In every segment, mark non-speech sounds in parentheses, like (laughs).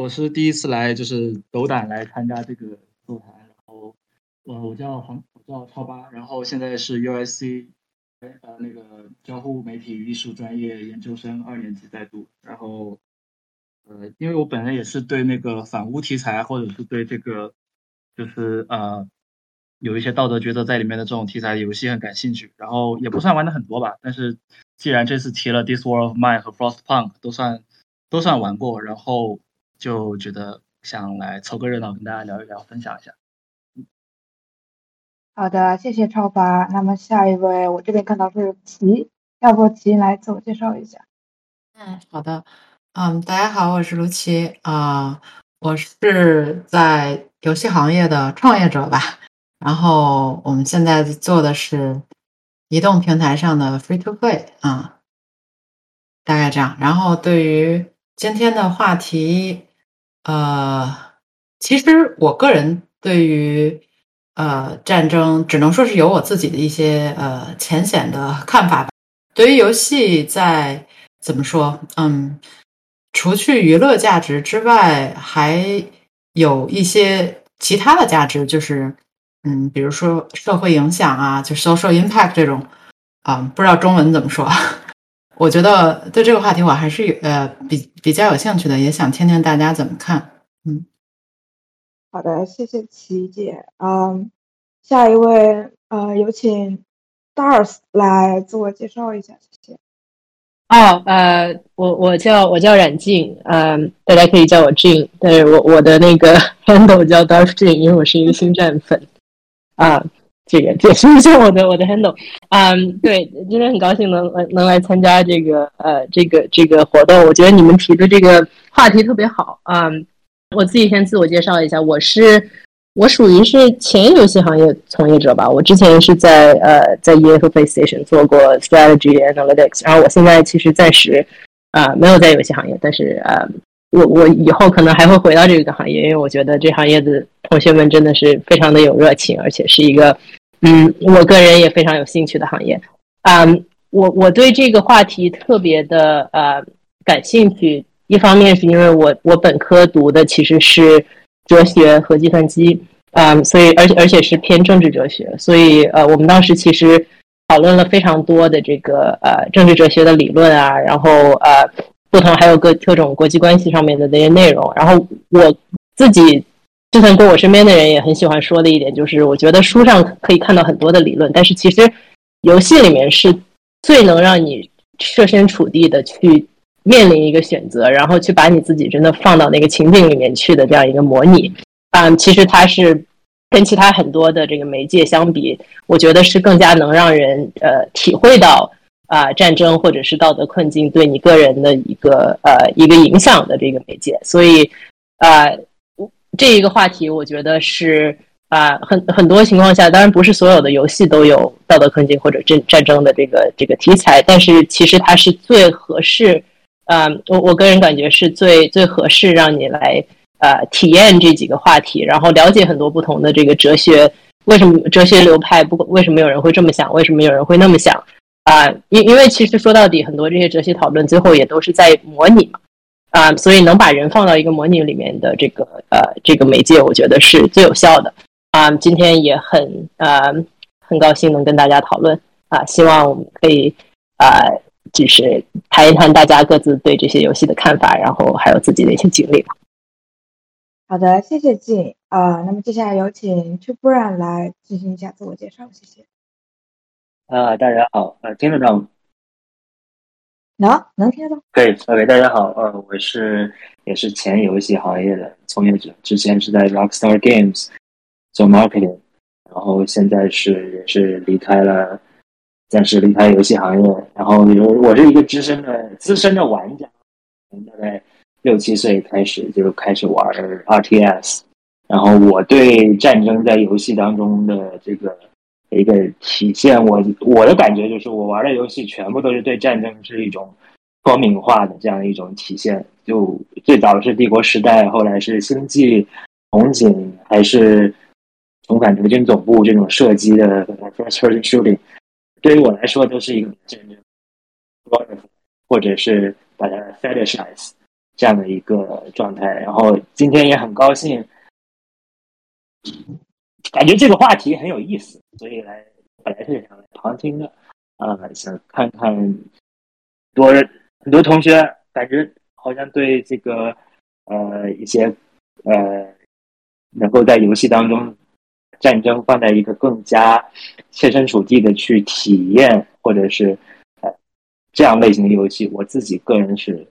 我是第一次来，就是斗胆来参加这个座谈。然后，我我叫黄，我叫超八，然后现在是 USC，呃，那个交互媒体与艺术专业研究生二年级在读。然后，呃，因为我本人也是对那个反乌题材，或者是对这个，就是呃，有一些道德抉择在里面的这种题材游戏很感兴趣。然后也不算玩的很多吧，但是既然这次提了《This World of Mine》和《Frostpunk》，都算都算玩过，然后。就觉得想来凑个热闹，跟大家聊一聊，分享一下。好的，谢谢超凡。那么下一位，我这边看到是齐，要不齐来自我介绍一下？嗯，好的。嗯，大家好，我是卢奇啊，我是在游戏行业的创业者吧。然后我们现在做的是移动平台上的 Free to Play 啊，大概这样。然后对于今天的话题。呃，其实我个人对于呃战争，只能说是有我自己的一些呃浅显的看法吧。对于游戏，在怎么说，嗯，除去娱乐价值之外，还有一些其他的价值，就是嗯，比如说社会影响啊，就 social impact 这种啊，不知道中文怎么说。我觉得对这个话题我还是有呃比比较有兴趣的，也想听听大家怎么看。嗯，好的，谢谢琪姐。嗯，下一位呃，有请 Dars 来自我介绍一下，谢谢。哦，呃，我我叫我叫冉静，嗯，大家可以叫我静，但是我我的那个 (laughs) handle 叫 Dars 静，因为我是一个星战粉啊。这个解释一下我的我的 handle，嗯，对，今天很高兴能来能来参加这个呃这个这个活动，我觉得你们提的这个话题特别好嗯。我自己先自我介绍一下，我是我属于是前游戏行业从业者吧，我之前是在呃在 EA 和 PlayStation 做过 strategy analytics，然后我现在其实暂时啊没有在游戏行业，但是呃我我以后可能还会回到这个行业，因为我觉得这行业的同学们真的是非常的有热情，而且是一个。嗯，我个人也非常有兴趣的行业，嗯，我我对这个话题特别的呃感兴趣。一方面是因为我我本科读的其实是哲学和计算机，嗯，所以而且而且是偏政治哲学，所以呃，我们当时其实讨论了非常多的这个呃政治哲学的理论啊，然后呃不同还有各各种国际关系上面的那些内容，然后我自己。就算跟我身边的人也很喜欢说的一点，就是我觉得书上可以看到很多的理论，但是其实游戏里面是最能让你设身处地的去面临一个选择，然后去把你自己真的放到那个情景里面去的这样一个模拟。嗯，其实它是跟其他很多的这个媒介相比，我觉得是更加能让人呃体会到啊战争或者是道德困境对你个人的一个呃一个影响的这个媒介。所以啊。这一个话题，我觉得是啊，很很多情况下，当然不是所有的游戏都有道德困境或者战战争的这个这个题材，但是其实它是最合适，啊，我我个人感觉是最最合适让你来呃体验这几个话题，然后了解很多不同的这个哲学，为什么哲学流派不为什么有人会这么想，为什么有人会那么想啊？因因为其实说到底，很多这些哲学讨论最后也都是在模拟嘛。啊，所以能把人放到一个模拟里面的这个呃这个媒介，我觉得是最有效的。啊，今天也很呃很高兴能跟大家讨论啊，希望我们可以啊就是谈一谈大家各自对这些游戏的看法，然后还有自己的一些经历吧。好的，谢谢静啊。那么接下来有请 t o b r a n 来进行一下自我介绍，谢谢。啊，大家好，呃，听得到能能听到？可以，OK，大家好，呃，我是也是前游戏行业的从业者，之前是在 Rockstar Games 做 marketing，然后现在是也是离开了，暂时离开游戏行业，然后我是一个资深的资深的玩家，从大概六七岁开始就开始玩 RTS，然后我对战争在游戏当中的这个。一个体现，我我的感觉就是，我玩的游戏全部都是对战争是一种光明化的这样一种体现。就最早是帝国时代，后来是星际红警，还是重返德军总部这种射击的 first person shooting，对于我来说都是一个战争，或者是把它 fetishize，这样的一个状态。然后今天也很高兴，感觉这个话题很有意思，所以来本来是想来旁听的，啊，想看看多很多同学感觉好像对这个呃一些呃能够在游戏当中战争放在一个更加切身处地的去体验，或者是呃这样类型的游戏，我自己个人是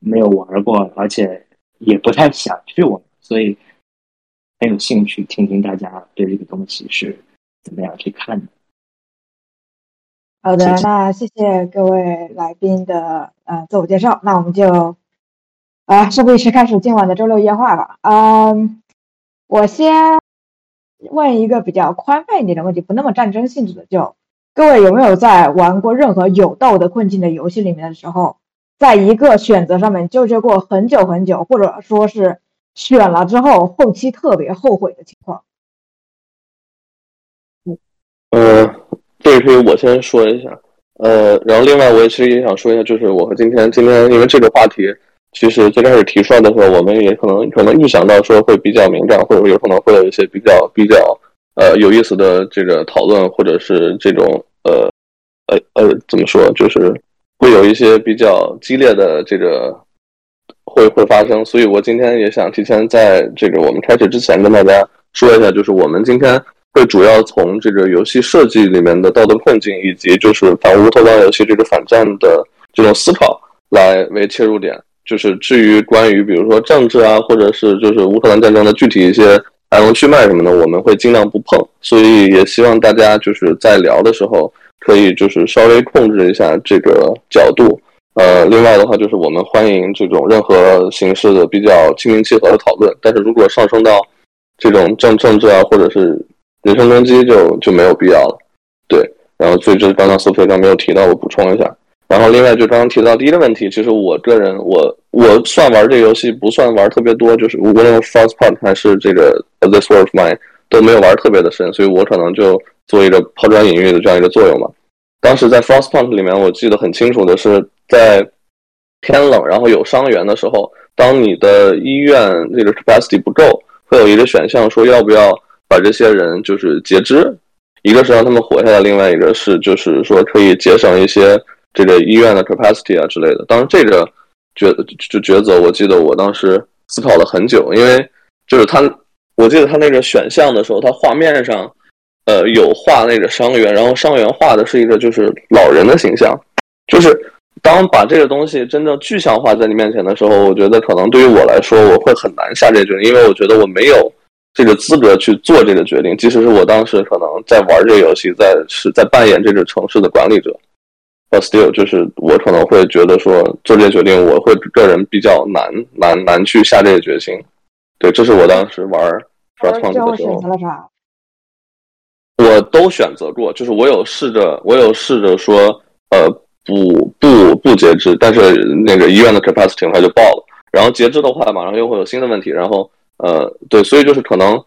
没有玩过，而且也不太想去玩，所以很有兴趣听听大家对这个东西是怎么样去看的。好的，那谢谢各位来宾的呃自我介绍。那我们就啊事不宜迟，开始今晚的周六夜话吧。嗯，我先问一个比较宽泛一点的问题，不那么战争性质的，就各位有没有在玩过任何有道德困境的游戏里面的时候，在一个选择上面纠结过很久很久，或者说是选了之后后期特别后悔的情况？嗯，这个可以我先说一下，呃，然后另外我也其实也想说一下，就是我和今天今天因为这个话题，其实最开始提出来的时候，我们也可能可能预想到说会比较敏感，或者有可能会有一些比较比较呃有意思的这个讨论，或者是这种呃呃呃怎么说，就是会有一些比较激烈的这个会会发生，所以我今天也想提前在这个我们开始之前跟大家说一下，就是我们今天。会主要从这个游戏设计里面的道德困境，以及就是反乌托邦游戏这个反战的这种思考来为切入点。就是至于关于比如说政治啊，或者是就是乌克兰战争的具体一些来龙去脉什么的，我们会尽量不碰。所以也希望大家就是在聊的时候可以就是稍微控制一下这个角度。呃，另外的话就是我们欢迎这种任何形式的比较心平气和的讨论。但是如果上升到这种政政治啊，或者是人身攻击就就没有必要了，对。然后，所以这是刚刚苏菲刚没有提到，我补充一下。然后，另外就刚刚提到第一个问题，其实我个人，我我算玩这个游戏不算玩特别多，就是无论 First Part 还是这个 This War of Mine 都没有玩特别的深，所以我可能就做一个抛砖引玉的这样一个作用嘛。当时在 First Part 里面，我记得很清楚的是，在天冷然后有伤员的时候，当你的医院这个 capacity 不够，会有一个选项说要不要。把这些人就是截肢，一个是让他们活下来，另外一个是就是说可以节省一些这个医院的 capacity 啊之类的。当然，这个抉就抉择，我记得我当时思考了很久，因为就是他，我记得他那个选项的时候，他画面上呃有画那个伤员，然后伤员画的是一个就是老人的形象，就是当把这个东西真正具象化在你面前的时候，我觉得可能对于我来说，我会很难下这决定，因为我觉得我没有。这个资格去做这个决定，即使是我当时可能在玩这个游戏，在是在扮演这个城市的管理者，but still，就是我可能会觉得说做这个决定，我会个人比较难难难去下这个决心。对，这是我当时玩 First p o n 的时候。我都选择过，就是我有试着，我有试着说，呃，不不不截肢，但是那个医院的 capacity 很快就爆了，然后截肢的话，马上又会有新的问题，然后。呃，对，所以就是可能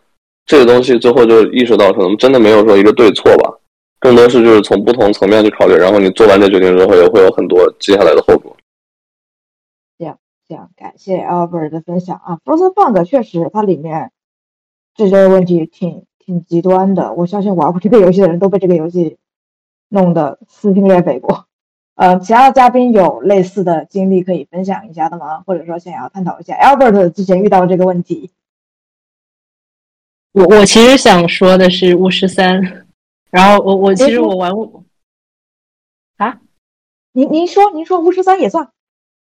这个东西最后就意识到，可能真的没有说一个对错吧，更多是就是从不同层面去考虑，然后你做完这决定之后，也会有很多接下来的后果。这样，这样，感谢 Albert 的分享啊。Frozen Funk 确实它里面这些问题挺挺极端的，我相信玩过这个游戏的人都被这个游戏弄得撕心裂肺过。呃，其他的嘉宾有类似的经历可以分享一下的吗？或者说想要探讨一下？Albert 之前遇到这个问题。我我其实想说的是巫师三，然后我我其实我玩巫啊，您您说您说巫师三也算？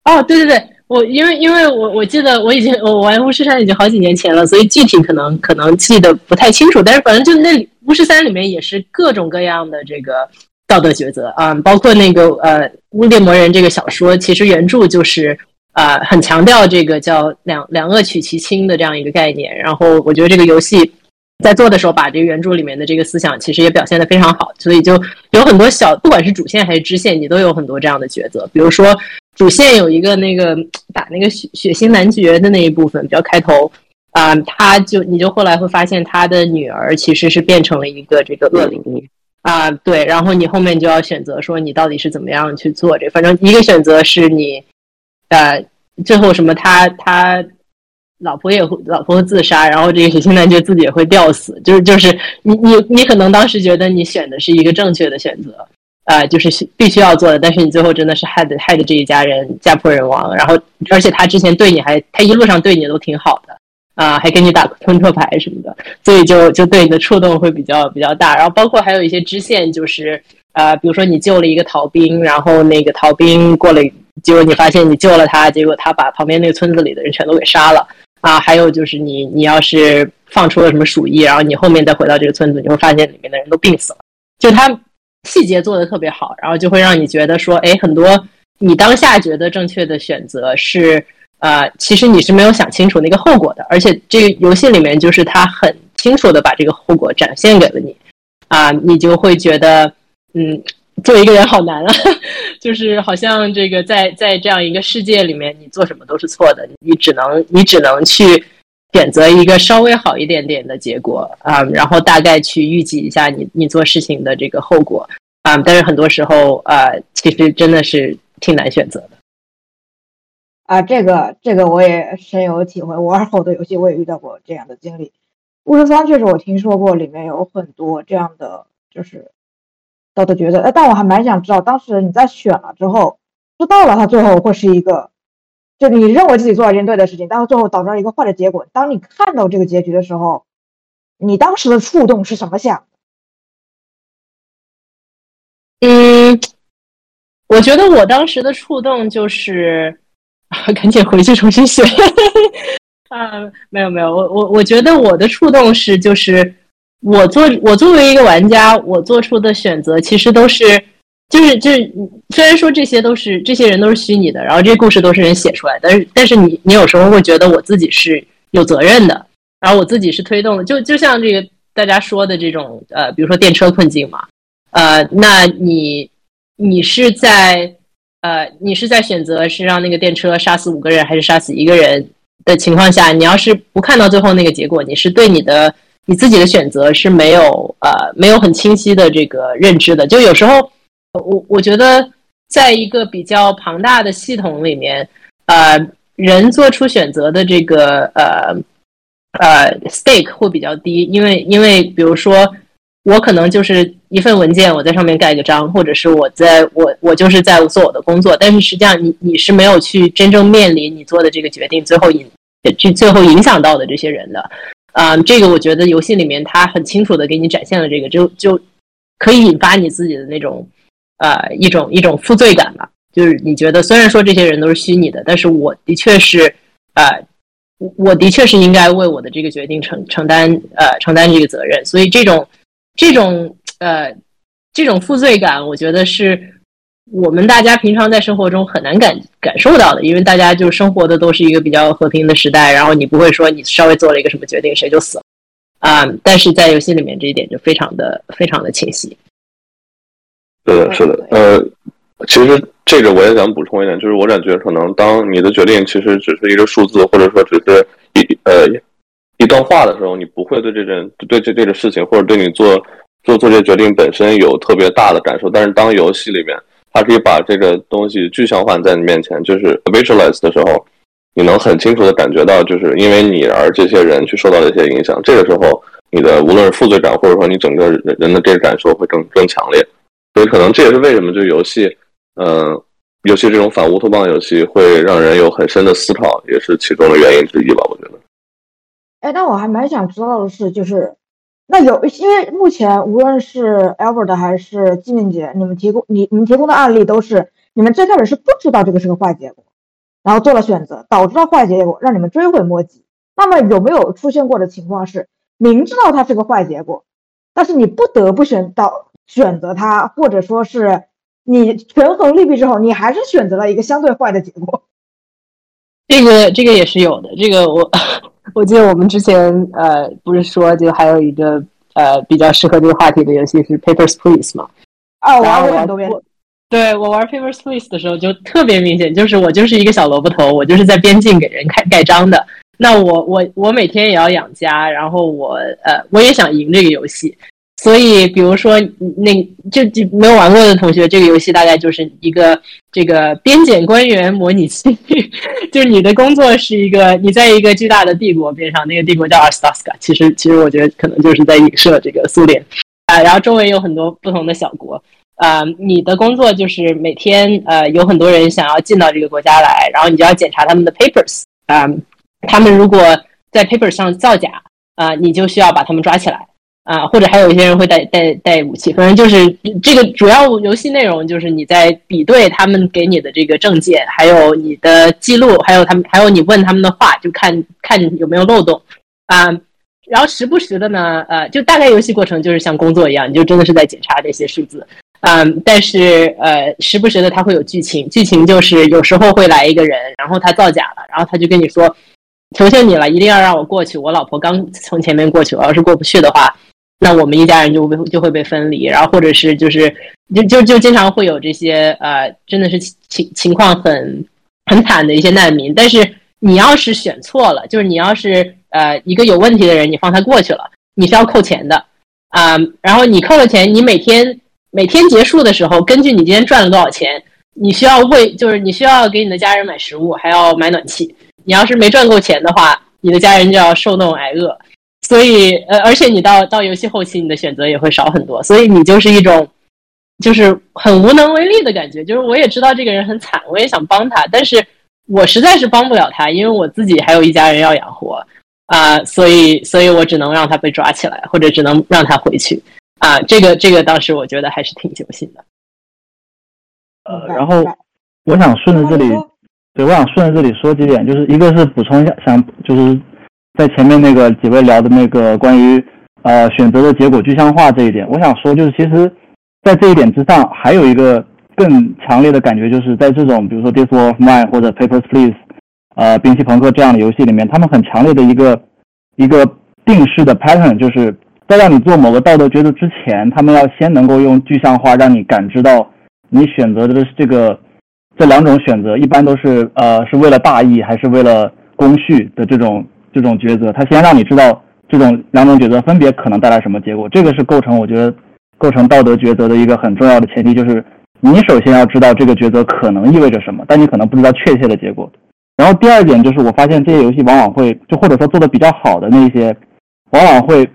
哦，对对对，我因为因为我我记得我已经我玩巫师三已经好几年前了，所以具体可能可能记得不太清楚，但是反正就那巫师三里面也是各种各样的这个道德抉择啊，包括那个呃《巫猎魔人》这个小说，其实原著就是。啊，很强调这个叫两两恶取其轻的这样一个概念。然后我觉得这个游戏在做的时候，把这个原著里面的这个思想其实也表现的非常好。所以就有很多小，不管是主线还是支线，你都有很多这样的抉择。比如说主线有一个那个打那个血血腥男爵的那一部分，比较开头啊，他就你就后来会发现他的女儿其实是变成了一个这个恶灵啊，对。然后你后面就要选择说你到底是怎么样去做这，反正一个选择是你。呃，最后什么他他老婆也会老婆会自杀，然后这个血腥男爵自己也会吊死，就是就是你你你可能当时觉得你选的是一个正确的选择。呃，就是必须要做的，但是你最后真的是害的害的这一家人家破人亡，然后而且他之前对你还他一路上对你都挺好的啊，还给你打扑克牌什么的，所以就就对你的触动会比较比较大。然后包括还有一些支线，就是呃，比如说你救了一个逃兵，然后那个逃兵过了，结果你发现你救了他，结果他把旁边那个村子里的人全都给杀了啊。还有就是你你要是放出了什么鼠疫，然后你后面再回到这个村子，你会发现里面的人都病死了，就他。细节做的特别好，然后就会让你觉得说，哎，很多你当下觉得正确的选择是，呃，其实你是没有想清楚那个后果的，而且这个游戏里面就是他很清楚的把这个后果展现给了你，啊，你就会觉得，嗯，做一个人好难啊，(laughs) 就是好像这个在在这样一个世界里面，你做什么都是错的，你只能你只能去。选择一个稍微好一点点的结果啊，然后大概去预计一下你你做事情的这个后果啊，但是很多时候啊，其实真的是挺难选择的啊。这个这个我也深有体会，我玩好多游戏我也遇到过这样的经历。巫师三确实我听说过，里面有很多这样的就是道德抉择，但我还蛮想知道，当时你在选了之后，知道了它最后会是一个。就你认为自己做了一件对的事情，但是最后导致了一个坏的结果。当你看到这个结局的时候，你当时的触动是什么想？嗯，我觉得我当时的触动就是 (laughs) 赶紧回去重新写。(laughs) 啊，没有没有，我我我觉得我的触动是就是我做我作为一个玩家，我做出的选择其实都是。就是就是，虽然说这些都是这些人都是虚拟的，然后这故事都是人写出来，但是但是你你有时候会觉得我自己是有责任的，然后我自己是推动的，就就像这个大家说的这种呃，比如说电车困境嘛，呃，那你你是在呃你是在选择是让那个电车杀死五个人还是杀死一个人的情况下，你要是不看到最后那个结果，你是对你的你自己的选择是没有呃没有很清晰的这个认知的，就有时候。我我觉得，在一个比较庞大的系统里面，呃，人做出选择的这个呃呃 stake 会比较低，因为因为比如说，我可能就是一份文件，我在上面盖个章，或者是我在我我就是在做我的工作，但是实际上你你是没有去真正面临你做的这个决定最后影去最后影响到的这些人的，啊，这个我觉得游戏里面它很清楚的给你展现了这个，就就可以引发你自己的那种。呃，一种一种负罪感吧，就是你觉得虽然说这些人都是虚拟的，但是我的确是，呃，我的确是应该为我的这个决定承承担呃承担这个责任，所以这种这种呃这种负罪感，我觉得是我们大家平常在生活中很难感感受到的，因为大家就生活的都是一个比较和平的时代，然后你不会说你稍微做了一个什么决定谁就死了。啊，但是在游戏里面这一点就非常的非常的清晰。是的，是的，呃，其实这个我也想补充一点，就是我感觉可能当你的决定其实只是一个数字，或者说只是一呃一段话的时候，你不会对这件对这这个事情，或者对你做做做这决定本身有特别大的感受。但是当游戏里面它可以把这个东西具象化在你面前，就是 visualize 的时候，你能很清楚的感觉到，就是因为你而这些人去受到的一些影响。这个时候，你的无论是负罪感，或者说你整个人人的这个感受会更更强烈。所以，可能这也是为什么就游戏，嗯，尤其这种反乌托邦游戏会让人有很深的思考，也是其中的原因之一吧。我觉得。哎，那我还蛮想知道的是，就是那有因为目前无论是 Albert 还是纪念姐，你们提供你你们提供的案例都是你们最开始是不知道这个是个坏结果，然后做了选择，导致了坏结果，让你们追悔莫及。那么有没有出现过的情况是，明知道它是个坏结果，但是你不得不选到？选择它，或者说是你权衡利弊之后，你还是选择了一个相对坏的结果。(laughs) 这个这个也是有的。这个我 (laughs) 我记得我们之前呃不是说就还有一个呃比较适合这个话题的游戏是 Papers Please 吗？啊，我玩过很多遍。对我玩 Papers Please 的时候就特别明显，就是我就是一个小萝卜头，我就是在边境给人盖盖章的。那我我我每天也要养家，然后我呃我也想赢这个游戏。所以，比如说，那就就没有玩过的同学，这个游戏大概就是一个这个边检官员模拟器，(laughs) 就是你的工作是一个你在一个巨大的帝国边上，那个帝国叫 a r s t a s k a 其实，其实我觉得可能就是在影射这个苏联啊。然后周围有很多不同的小国啊，你的工作就是每天呃有很多人想要进到这个国家来，然后你就要检查他们的 papers 啊，他们如果在 papers 上造假啊，你就需要把他们抓起来。啊，或者还有一些人会带带带武器，反正就是这个主要游戏内容就是你在比对他们给你的这个证件，还有你的记录，还有他们还有你问他们的话，就看看有没有漏洞啊。然后时不时的呢，呃，就大概游戏过程就是像工作一样，你就真的是在检查这些数字啊。但是呃，时不时的他会有剧情，剧情就是有时候会来一个人，然后他造假了，然后他就跟你说，求求你了，一定要让我过去，我老婆刚从前面过去，我要是过不去的话。那我们一家人就被就会被分离，然后或者是就是就就就经常会有这些呃，真的是情情况很很惨的一些难民。但是你要是选错了，就是你要是呃一个有问题的人，你放他过去了，你是要扣钱的啊。然后你扣了钱，你每天每天结束的时候，根据你今天赚了多少钱，你需要为就是你需要给你的家人买食物，还要买暖气。你要是没赚够钱的话，你的家人就要受冻挨饿。所以，呃，而且你到到游戏后期，你的选择也会少很多，所以你就是一种，就是很无能为力的感觉。就是我也知道这个人很惨，我也想帮他，但是我实在是帮不了他，因为我自己还有一家人要养活啊，所以，所以我只能让他被抓起来，或者只能让他回去啊。这个，这个当时我觉得还是挺揪心的。呃，然后我想顺着这里，对，我想顺着这里说几点，就是一个是补充一下，想就是。在前面那个几位聊的那个关于呃选择的结果具象化这一点，我想说就是其实，在这一点之上，还有一个更强烈的感觉，就是在这种比如说《This War of Mine》或者《Papers Please》呃《兵器朋克》这样的游戏里面，他们很强烈的一个一个定式的 pattern，就是在让你做某个道德抉择之前，他们要先能够用具象化让你感知到你选择的这个这两种选择一般都是呃是为了大义还是为了公序的这种。这种抉择，他先让你知道这种两种抉择分别可能带来什么结果，这个是构成我觉得构成道德抉择的一个很重要的前提，就是你首先要知道这个抉择可能意味着什么，但你可能不知道确切的结果。然后第二点就是，我发现这些游戏往往会就或者说做的比较好的那些，往往会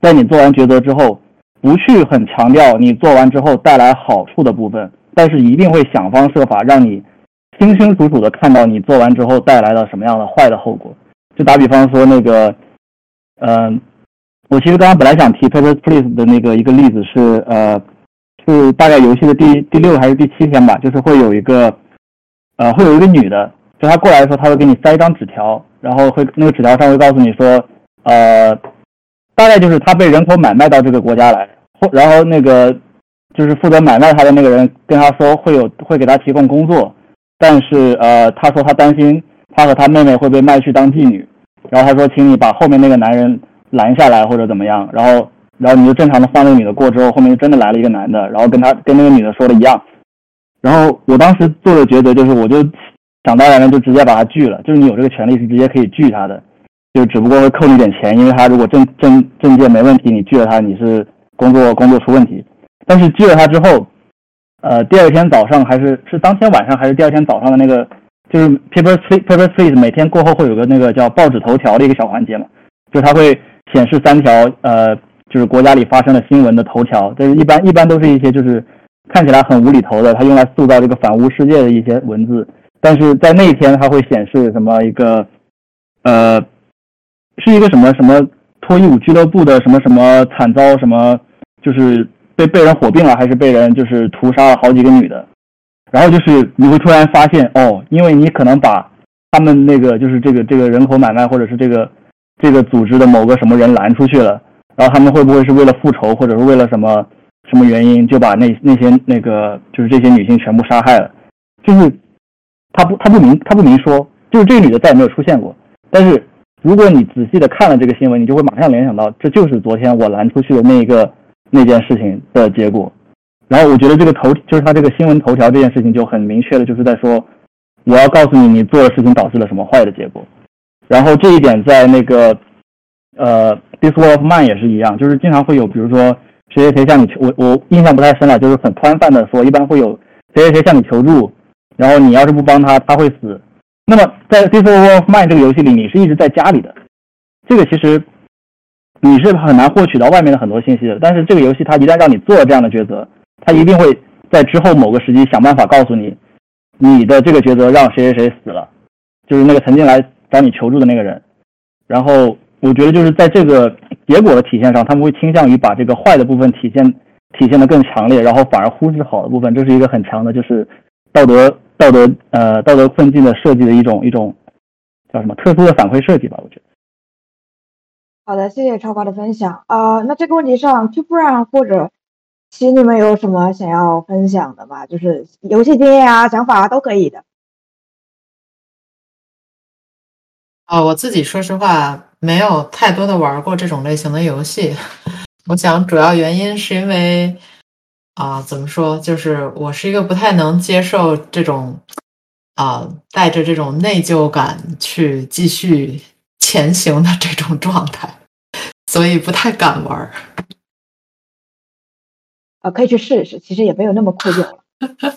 在你做完抉择之后，不去很强调你做完之后带来好处的部分，但是一定会想方设法让你清清楚楚的看到你做完之后带来了什么样的坏的后果。就打比方说那个，嗯，我其实刚刚本来想提《Papers Please》的那个一个例子是，呃，是大概游戏的第第六还是第七天吧，就是会有一个，呃，会有一个女的，就她过来的时候，她会给你塞一张纸条，然后会那个纸条上会告诉你说，呃，大概就是她被人口买卖到这个国家来，或然后那个就是负责买卖她的那个人跟她说会有会给她提供工作，但是呃，她说她担心。他和他妹妹会被卖去当妓女，然后他说，请你把后面那个男人拦下来或者怎么样，然后，然后你就正常的放那个女的过之后，后面就真的来了一个男的，然后跟他跟那个女的说的一样，然后我当时做的抉择就是，我就想当然的就直接把他拒了，就是你有这个权利是直接可以拒他的，就只不过会扣你点钱，因为他如果证证证件没问题，你拒了他你是工作工作出问题，但是拒了他之后，呃，第二天早上还是是当天晚上还是第二天早上的那个。就是 paper see paper please 每天过后会有个那个叫报纸头条的一个小环节嘛，就它会显示三条呃，就是国家里发生的新闻的头条，但是一般一般都是一些就是看起来很无厘头的，它用来塑造这个反乌世界的一些文字。但是在那一天，它会显示什么一个呃，是一个什么什么脱衣舞俱乐部的什么什么惨遭什么，就是被被人火并了，还是被人就是屠杀了好几个女的。然后就是你会突然发现哦，因为你可能把他们那个就是这个这个人口买卖或者是这个这个组织的某个什么人拦出去了，然后他们会不会是为了复仇或者是为了什么什么原因就把那那些那个就是这些女性全部杀害了？就是他不他不明他不明说，就是这个女的再也没有出现过。但是如果你仔细的看了这个新闻，你就会马上联想到这就是昨天我拦出去的那一个那件事情的结果。然后我觉得这个头就是他这个新闻头条这件事情就很明确的，就是在说，我要告诉你，你做的事情导致了什么坏的结果。然后这一点在那个呃《This War of Mine》也是一样，就是经常会有，比如说谁谁谁向你求，我我印象不太深了，就是很宽泛的说，一般会有谁谁谁向你求助，然后你要是不帮他，他会死。那么在《This War of Mine》这个游戏里，你是一直在家里的，这个其实你是很难获取到外面的很多信息的。但是这个游戏它一旦让你做这样的抉择，他一定会在之后某个时机想办法告诉你，你的这个抉择让谁谁谁死了，就是那个曾经来找你求助的那个人。然后我觉得就是在这个结果的体现上，他们会倾向于把这个坏的部分体现体现的更强烈，然后反而忽视好的部分。这是一个很强的，就是道德。道德呃道德困境的设计的一种一种叫什么特殊的反馈设计吧，我觉得。好的，谢谢超华的分享啊。那这个问题上，Two Brown 或者其你们有什么想要分享的吗？就是游戏经验啊、想法啊都可以的。啊，我自己说实话没有太多的玩过这种类型的游戏。(laughs) 我想主要原因是因为。啊，怎么说？就是我是一个不太能接受这种，啊，带着这种内疚感去继续前行的这种状态，所以不太敢玩儿。啊，可以去试一试，其实也没有那么酷劲了。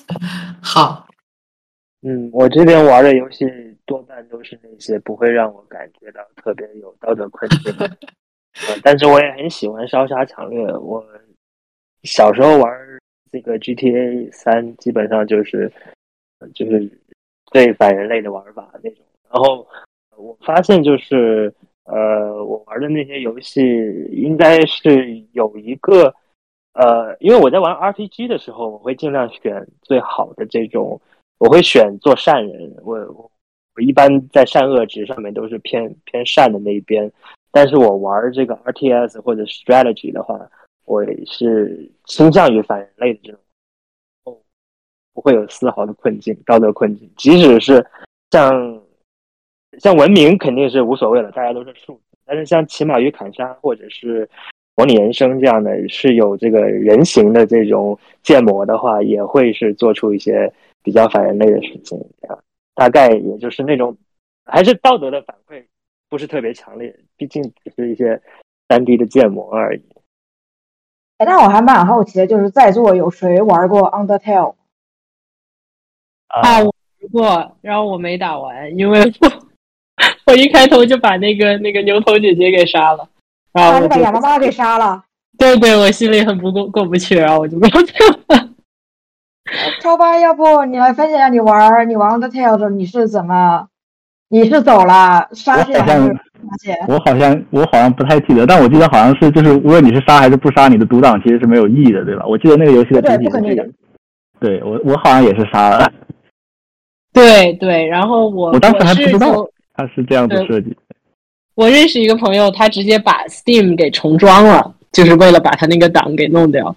(laughs) 好，嗯，我这边玩的游戏多半都是那些不会让我感觉到特别有道德困境，(laughs) 但是我也很喜欢烧杀抢掠。我。小时候玩这个 GTA 三，基本上就是就是最反人类的玩法那种。然后我发现，就是呃，我玩的那些游戏应该是有一个呃，因为我在玩 RPG 的时候，我会尽量选最好的这种，我会选做善人。我我我一般在善恶值上面都是偏偏善的那一边。但是我玩这个 RTS 或者 Strategy 的话。我是倾向于反人类的这种，哦，不会有丝毫的困境，道德困境。即使是像像文明肯定是无所谓了，大家都是数字。但是像骑马与砍杀或者是模拟人生这样的，是有这个人形的这种建模的话，也会是做出一些比较反人类的事情啊。大概也就是那种，还是道德的反馈不是特别强烈，毕竟只是一些三 D 的建模而已。哎，那我还蛮好奇的，就是在座有谁玩过 Undertale？啊，我玩过，然后我没打完，因为我 (laughs) 我一开头就把那个那个牛头姐姐给杀了，然后就把羊妈妈给杀了。对对，我心里很不过过不去，然后我就没有了。(laughs) 超八，要不你来分享一下你玩你玩的时候你是怎么？你是走了杀去还是？我好像我好像不太记得，但我记得好像是就是无论你是杀还是不杀，你的独挡其实是没有意义的，对吧？我记得那个游戏的主体是这个。对我我好像也是杀了。对对，然后我我当时还不知道他是这样子设计。我认识一个朋友，他直接把 Steam 给重装了，就是为了把他那个档给弄掉。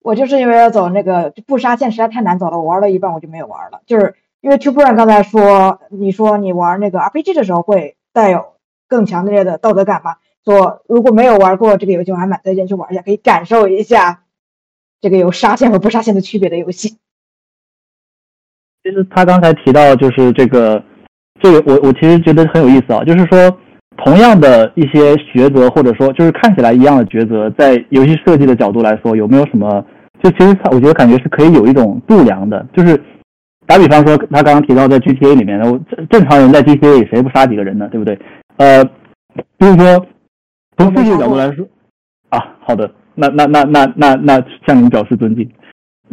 我就是因为要走那个不杀线实在太难走了，我玩了一半我就没有玩了，就是。因为 Two Brown 刚才说，你说你玩那个 RPG 的时候会带有更强烈的道德感嘛？说如果没有玩过这个游戏，我还蛮推荐去玩一下，可以感受一下这个有杀线和不杀线的区别的游戏。其实他刚才提到就是这个，这个我我其实觉得很有意思啊，就是说同样的一些抉择，或者说就是看起来一样的抉择，在游戏设计的角度来说，有没有什么？就其实他我觉得感觉是可以有一种度量的，就是。打比方说，他刚刚提到在 GTA 里面，我正正常人在 GTA 里谁不杀几个人呢？对不对？呃，就是说从数据角度来说，啊，好的，那那那那那那向您表示尊敬。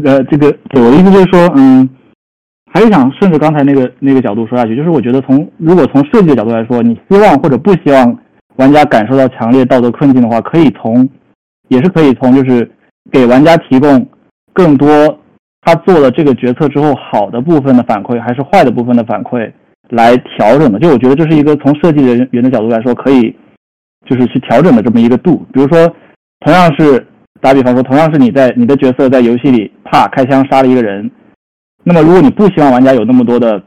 呃，这个我的意思就是说，嗯，还是想顺着刚才那个那个角度说下去，就是我觉得从如果从设计的角度来说，你希望或者不希望玩家感受到强烈道德困境的话，可以从也是可以从就是给玩家提供更多。他做了这个决策之后，好的部分的反馈还是坏的部分的反馈来调整的。就我觉得这是一个从设计人员的角度来说，可以就是去调整的这么一个度。比如说，同样是打比方说，同样是你在你的角色在游戏里啪开枪杀了一个人，那么如果你不希望玩家有那么多的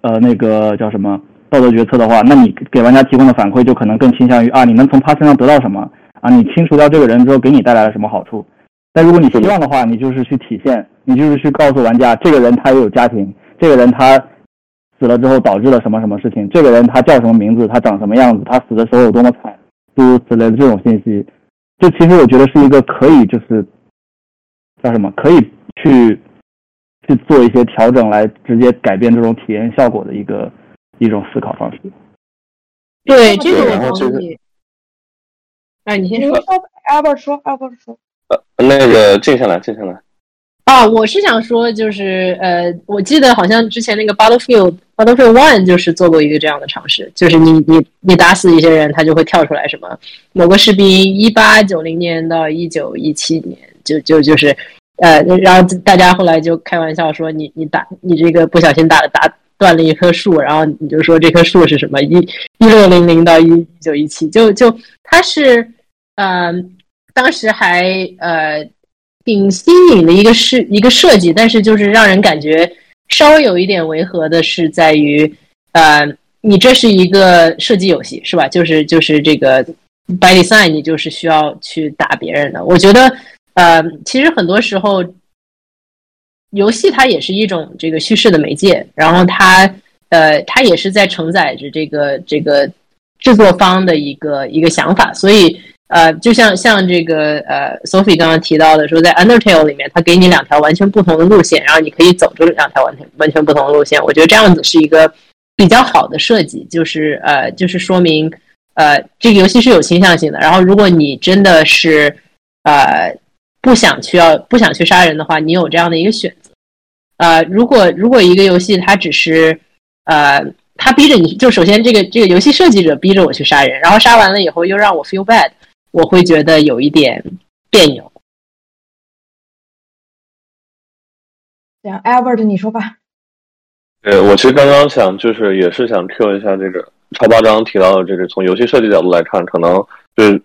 呃那个叫什么道德决策的话，那你给玩家提供的反馈就可能更倾向于啊，你能从他身上得到什么啊？你清除掉这个人之后给你带来了什么好处？但如果你希望的话，你就是去体现。你就是去告诉玩家，这个人他也有家庭，这个人他死了之后导致了什么什么事情，这个人他叫什么名字，他长什么样子，他死的时候有多么惨，诸如此类的这种信息。就其实我觉得是一个可以就是叫什么，可以去去做一些调整来直接改变这种体验效果的一个一种思考方式。对，这个我同意。哎，你先说。Albert 说，Albert 说。呃，那个静下来，静下来。啊，我是想说，就是呃，我记得好像之前那个 Battlefield Battlefield One 就是做过一个这样的尝试，就是你你你打死一些人，他就会跳出来什么某个士兵一八九零年到一九一七年，就就就是呃，然后大家后来就开玩笑说，你你打你这个不小心打打断了一棵树，然后你就说这棵树是什么一一六零零到一九一七，就就它是嗯，当时还呃。挺新颖的一个是一个设计，但是就是让人感觉稍微有一点违和的是在于，呃，你这是一个射击游戏是吧？就是就是这个 by design，你就是需要去打别人的。我觉得，呃，其实很多时候，游戏它也是一种这个叙事的媒介，然后它呃，它也是在承载着这个这个制作方的一个一个想法，所以。呃，就像像这个呃，Sophie 刚刚提到的，说在 Undertale 里面，它给你两条完全不同的路线，然后你可以走这两条完全完全不同的路线。我觉得这样子是一个比较好的设计，就是呃，就是说明呃，这个游戏是有倾向性的。然后，如果你真的是呃不想去要不想去杀人的话，你有这样的一个选择。呃，如果如果一个游戏它只是呃，它逼着你就首先这个这个游戏设计者逼着我去杀人，然后杀完了以后又让我 feel bad。我会觉得有一点别扭。行，Albert，你说吧。对，我其实刚刚想，就是也是想 Q 一下这个超八章提到的这个，从游戏设计角度来看，可能就是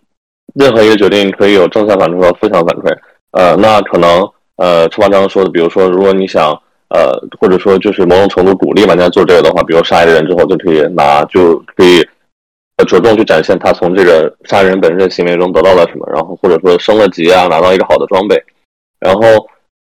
任何一个决定可以有正向反馈和负向反馈。呃，那可能呃，超八章说的，比如说，如果你想呃，或者说就是某种程度鼓励玩家做这个的话，比如杀一个人之后就可以拿，就可以。着重去展现他从这个杀人本身的行为中得到了什么，然后或者说升了级啊，拿到一个好的装备，然后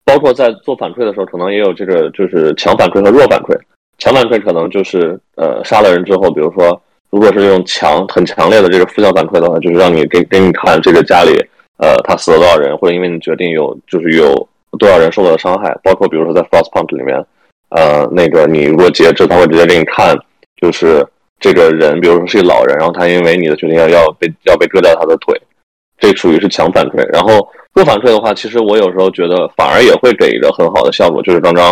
包括在做反馈的时候，可能也有这个就是强反馈和弱反馈。强反馈可能就是呃杀了人之后，比如说如果是用强很强烈的这个负向反馈的话，就是让你给给你看这个家里呃他死了多少人，或者因为你决定有就是有多少人受到了伤害。包括比如说在 Frostpunk 里面，呃那个你如果截肢，他会直接给你看就是。这个人，比如说是一个老人，然后他因为你的决定要要被要被割掉他的腿，这属于是强反馈。然后弱反馈的话，其实我有时候觉得反而也会给一个很好的效果，就是刚刚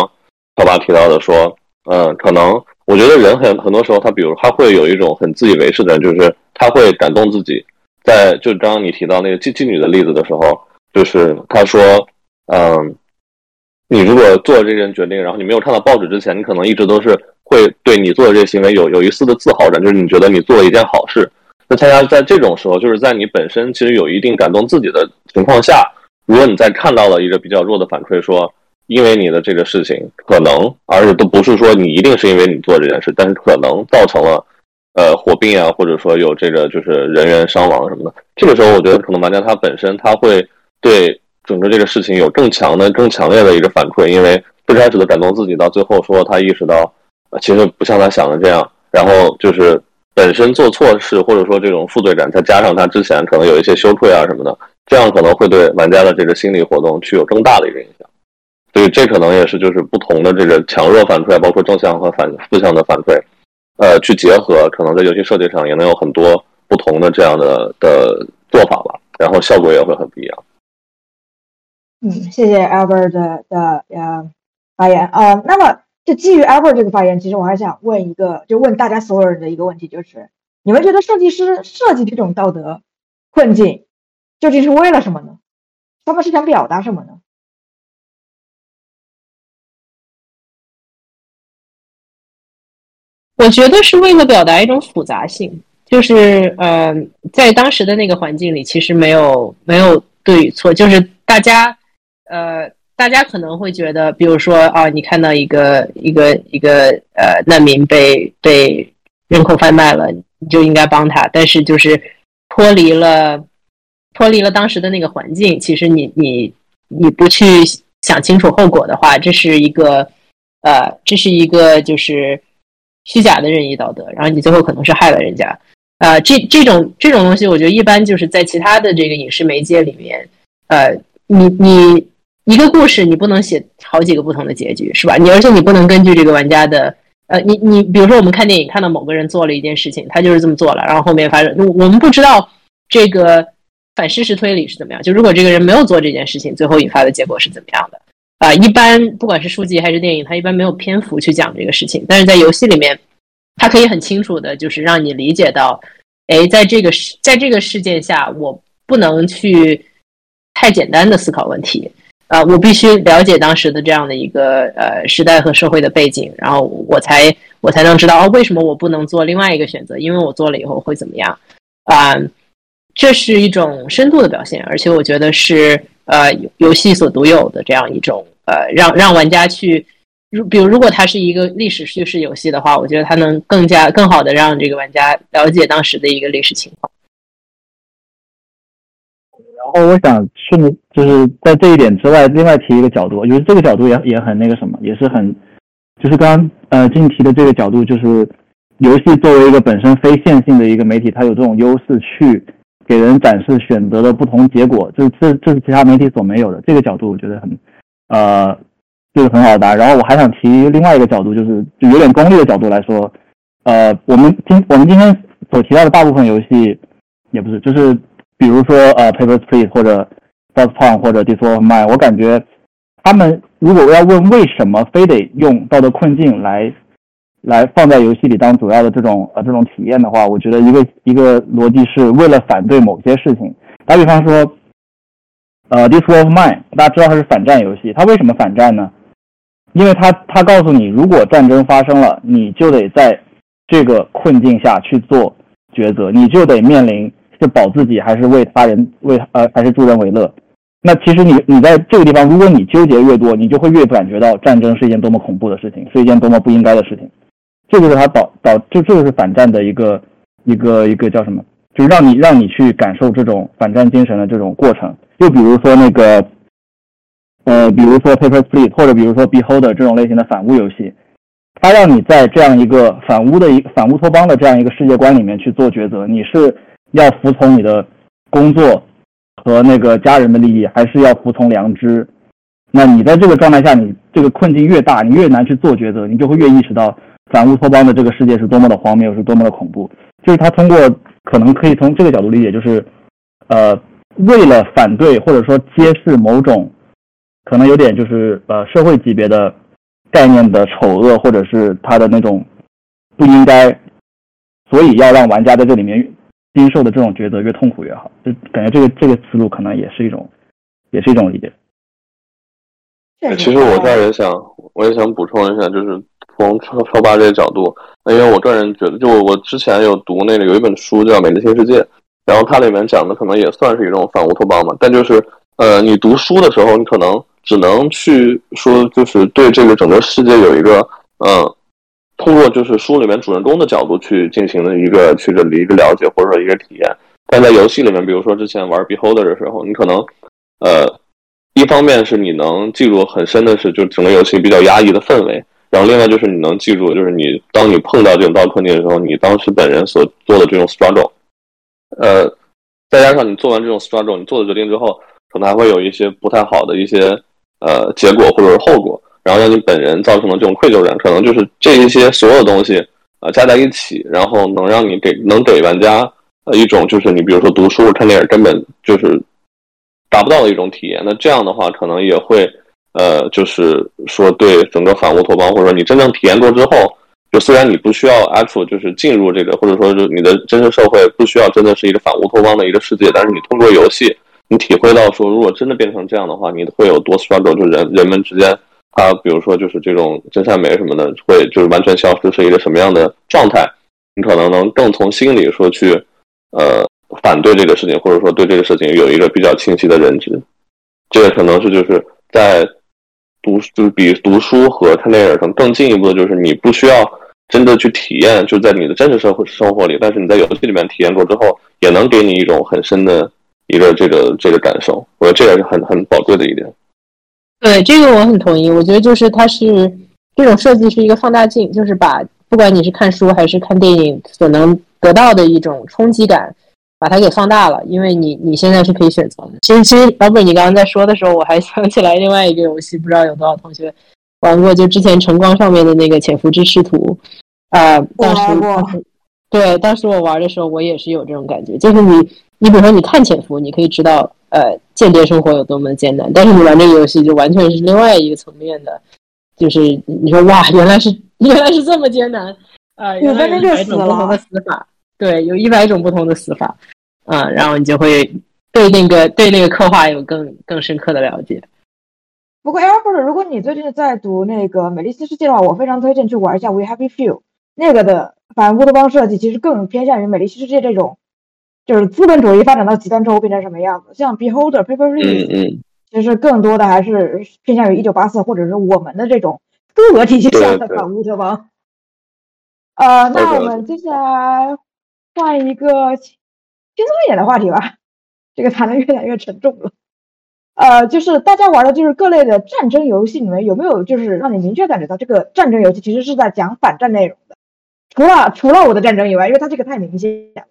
超爸提到的说，嗯，可能我觉得人很很多时候他，比如他会有一种很自以为是的，就是他会感动自己。在就刚刚你提到那个妓妓女的例子的时候，就是他说，嗯，你如果做这件决定，然后你没有看到报纸之前，你可能一直都是。会对你做的这个行为有有一丝的自豪感，就是你觉得你做了一件好事。那恰恰在这种时候，就是在你本身其实有一定感动自己的情况下，如果你再看到了一个比较弱的反馈，说因为你的这个事情可能，而且都不是说你一定是因为你做这件事，但是可能造成了呃火并啊，或者说有这个就是人员伤亡什么的。这个时候，我觉得可能玩家他本身他会对整个这个事情有更强的、更强烈的一个反馈，因为最开始的感动自己，到最后说他意识到。其实不像他想的这样，然后就是本身做错事，或者说这种负罪感，再加上他之前可能有一些羞愧啊什么的，这样可能会对玩家的这个心理活动具有更大的一个影响。所以这可能也是就是不同的这个强弱反馈，包括正向和反负向的反馈，呃，去结合，可能在游戏设计上也能有很多不同的这样的的做法吧，然后效果也会很不一样。嗯，谢谢 Albert 的呃发言啊，那么。就基于 Albert 这个发言，其实我还想问一个，就问大家所有人的一个问题，就是你们觉得设计师设计这种道德困境，究竟是为了什么呢？他们是想表达什么呢？我觉得是为了表达一种复杂性，就是呃，在当时的那个环境里，其实没有没有对与错，就是大家呃。大家可能会觉得，比如说啊，你看到一个一个一个呃难民被被人口贩卖了，你就应该帮他。但是就是脱离了脱离了当时的那个环境，其实你你你不去想清楚后果的话，这是一个呃这是一个就是虚假的任意道德，然后你最后可能是害了人家。啊，这这种这种东西，我觉得一般就是在其他的这个影视媒介里面，呃，你你一个故事你不能写好几个不同的结局，是吧？你而且你不能根据这个玩家的，呃，你你比如说我们看电影看到某个人做了一件事情，他就是这么做了，然后后面发生，我们不知道这个反事实推理是怎么样。就如果这个人没有做这件事情，最后引发的结果是怎么样的？啊，一般不管是书籍还是电影，它一般没有篇幅去讲这个事情，但是在游戏里面。它可以很清楚的，就是让你理解到，哎，在这个事，在这个事件下，我不能去太简单的思考问题，啊，我必须了解当时的这样的一个呃时代和社会的背景，然后我才我才能知道哦，为什么我不能做另外一个选择？因为我做了以后会怎么样？啊，这是一种深度的表现，而且我觉得是呃游戏所独有的这样一种呃让让玩家去。如比如，如果它是一个历史叙事游戏的话，我觉得它能更加更好的让这个玩家了解当时的一个历史情况。然后我想顺着就是在这一点之外，另外提一个角度，我觉得这个角度也也很那个什么，也是很就是刚呃进提的这个角度，就是游戏作为一个本身非线性的一个媒体，它有这种优势去给人展示选择的不同结果，这这这是其他媒体所没有的。这个角度我觉得很呃。这个很好答。然后我还想提另外一个角度，就是就有点功利的角度来说，呃，我们今我们今天所提到的大部分游戏，也不是，就是比如说呃，Papers Please 或者 f r s t p o n 或者 d i s o r My，我感觉他们如果要问为什么非得用道德困境来来放在游戏里当主要的这种呃这种体验的话，我觉得一个一个逻辑是为了反对某些事情。打比方说，呃，This War of Mine，大家知道它是反战游戏，它为什么反战呢？因为他他告诉你，如果战争发生了，你就得在这个困境下去做抉择，你就得面临是保自己还是为他人为呃还是助人为乐。那其实你你在这个地方，如果你纠结越多，你就会越感觉到战争是一件多么恐怖的事情，是一件多么不应该的事情。这就是他导导这这个是反战的一个一个一个叫什么？就是让你让你去感受这种反战精神的这种过程。又比如说那个。呃，比如说 Paper Split 或者比如说 Beholder 这种类型的反乌游戏，它让你在这样一个反乌的一反乌托邦的这样一个世界观里面去做抉择，你是要服从你的工作和那个家人的利益，还是要服从良知？那你在这个状态下，你这个困境越大，你越难去做抉择，你就会越意识到反乌托邦的这个世界是多么的荒谬，是多么的恐怖。就是他通过可能可以从这个角度理解，就是呃，为了反对或者说揭示某种。可能有点就是呃社会级别的概念的丑恶，或者是他的那种不应该，所以要让玩家在这里面经受的这种抉择越痛苦越好。就感觉这个这个思路可能也是一种，也是一种理解。其实我这儿也想，我也想补充一下，就是从超超八这个角度，因为我个人觉得，就我之前有读那个有一本书叫《美丽新世界》，然后它里面讲的可能也算是一种反乌托邦嘛，但就是呃你读书的时候，你可能。只能去说，就是对这个整个世界有一个，嗯，通过就是书里面主人公的角度去进行的一个去的一个了解或者说一个体验。但在游戏里面，比如说之前玩 Beholder 的时候，你可能，呃，一方面是你能记住很深的是，就整个游戏比较压抑的氛围，然后另外就是你能记住，就是你当你碰到这种道困境的时候，你当时本人所做的这种 struggle，呃，再加上你做完这种 struggle，你做的决定之后，可能还会有一些不太好的一些。呃，结果或者是后果，然后让你本人造成的这种愧疚感，可能就是这一些所有东西啊加在一起，然后能让你给能给玩家一种就是你比如说读书看电影根本就是达不到的一种体验。那这样的话，可能也会呃就是说对整个反乌托邦，或者说你真正体验过之后，就虽然你不需要阿福就是进入这个，或者说是你的真实社会不需要真的是一个反乌托邦的一个世界，但是你通过游戏。你体会到说，如果真的变成这样的话，你会有多 struggle？就人人们之间，他比如说就是这种真善美什么的，会就是完全消失，是一个什么样的状态？你可能能更从心里说去，呃，反对这个事情，或者说对这个事情有一个比较清晰的认知。这个可能是就是在读，就是比读书和看电影上更进一步的，就是你不需要真的去体验，就在你的真实社会生活里，但是你在游戏里面体验过之后，也能给你一种很深的。一个这个这个感受，我觉得这也是很很宝贵的一点。对这个我很同意，我觉得就是它是这种设计是一个放大镜，就是把不管你是看书还是看电影所能得到的一种冲击感，把它给放大了。因为你你现在是可以选择的。其实其实老本你刚刚在说的时候，我还想起来另外一个游戏，不知道有多少同学玩过，就之前晨光上面的那个潜伏之视图，啊，当时对，当时我玩的时候，我也是有这种感觉，就是你你比如说你看潜伏，你可以知道呃间谍生活有多么艰难，但是你玩这个游戏就完全是另外一个层面的，就是你说哇，原来是 (laughs) 原来是这么艰难。啊，有一百种不同的死法，对，有一百种不同的死法，嗯，然后你就会对那个对那个刻画有更更深刻的了解。不过，Albert，如果你最近在读那个《美丽新世界》的话，我非常推荐去玩一下《We Happy Few》那个的反乌托邦设计，其实更偏向于《美丽新世界》这种，就是资本主义发展到极端之后变成什么样子。像《Beholder》《Paper Rings》，其实更多的还是偏向于一九八四或者是我们的这种多核体系下的反乌托邦。呃，那我们接下来换一个轻松一点的话题吧。这个谈的越来越沉重了。呃，就是大家玩的就是各类的战争游戏里面，有没有就是让你明确感觉到这个战争游戏其实是在讲反战内容的？除了除了我的战争以外，因为它这个太明显了。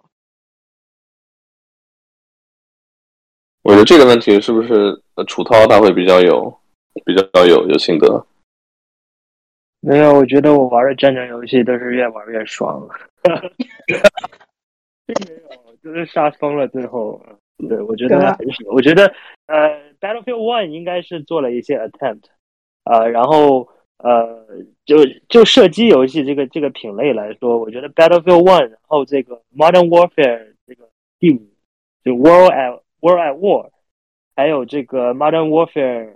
我觉得这个问题是不是楚涛他会比较有比较有有心得？没有，我觉得我玩的战争游戏都是越玩越爽，(laughs) 并没有，就是杀疯了。最后，对我觉得很少。我觉得，呃，Battlefield One 应该是做了一些 attempt，呃，然后，呃，就就射击游戏这个这个品类来说，我觉得 Battlefield One，然后这个 Modern Warfare 这个第五，就 World at World at War，还有这个 Modern Warfare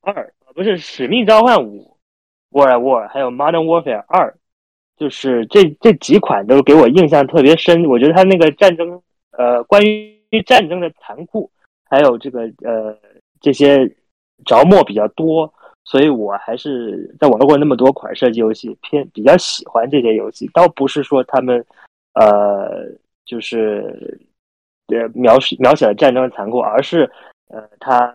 二，不是使命召唤五》，World at War，还有 Modern Warfare 二，就是这这几款都给我印象特别深。我觉得它那个战争，呃，关于战争的残酷，还有这个呃这些着墨比较多，所以我还是在玩过那么多款射击游戏，偏比较喜欢这些游戏。倒不是说他们呃就是呃描写描写了战争的残酷，而是呃它。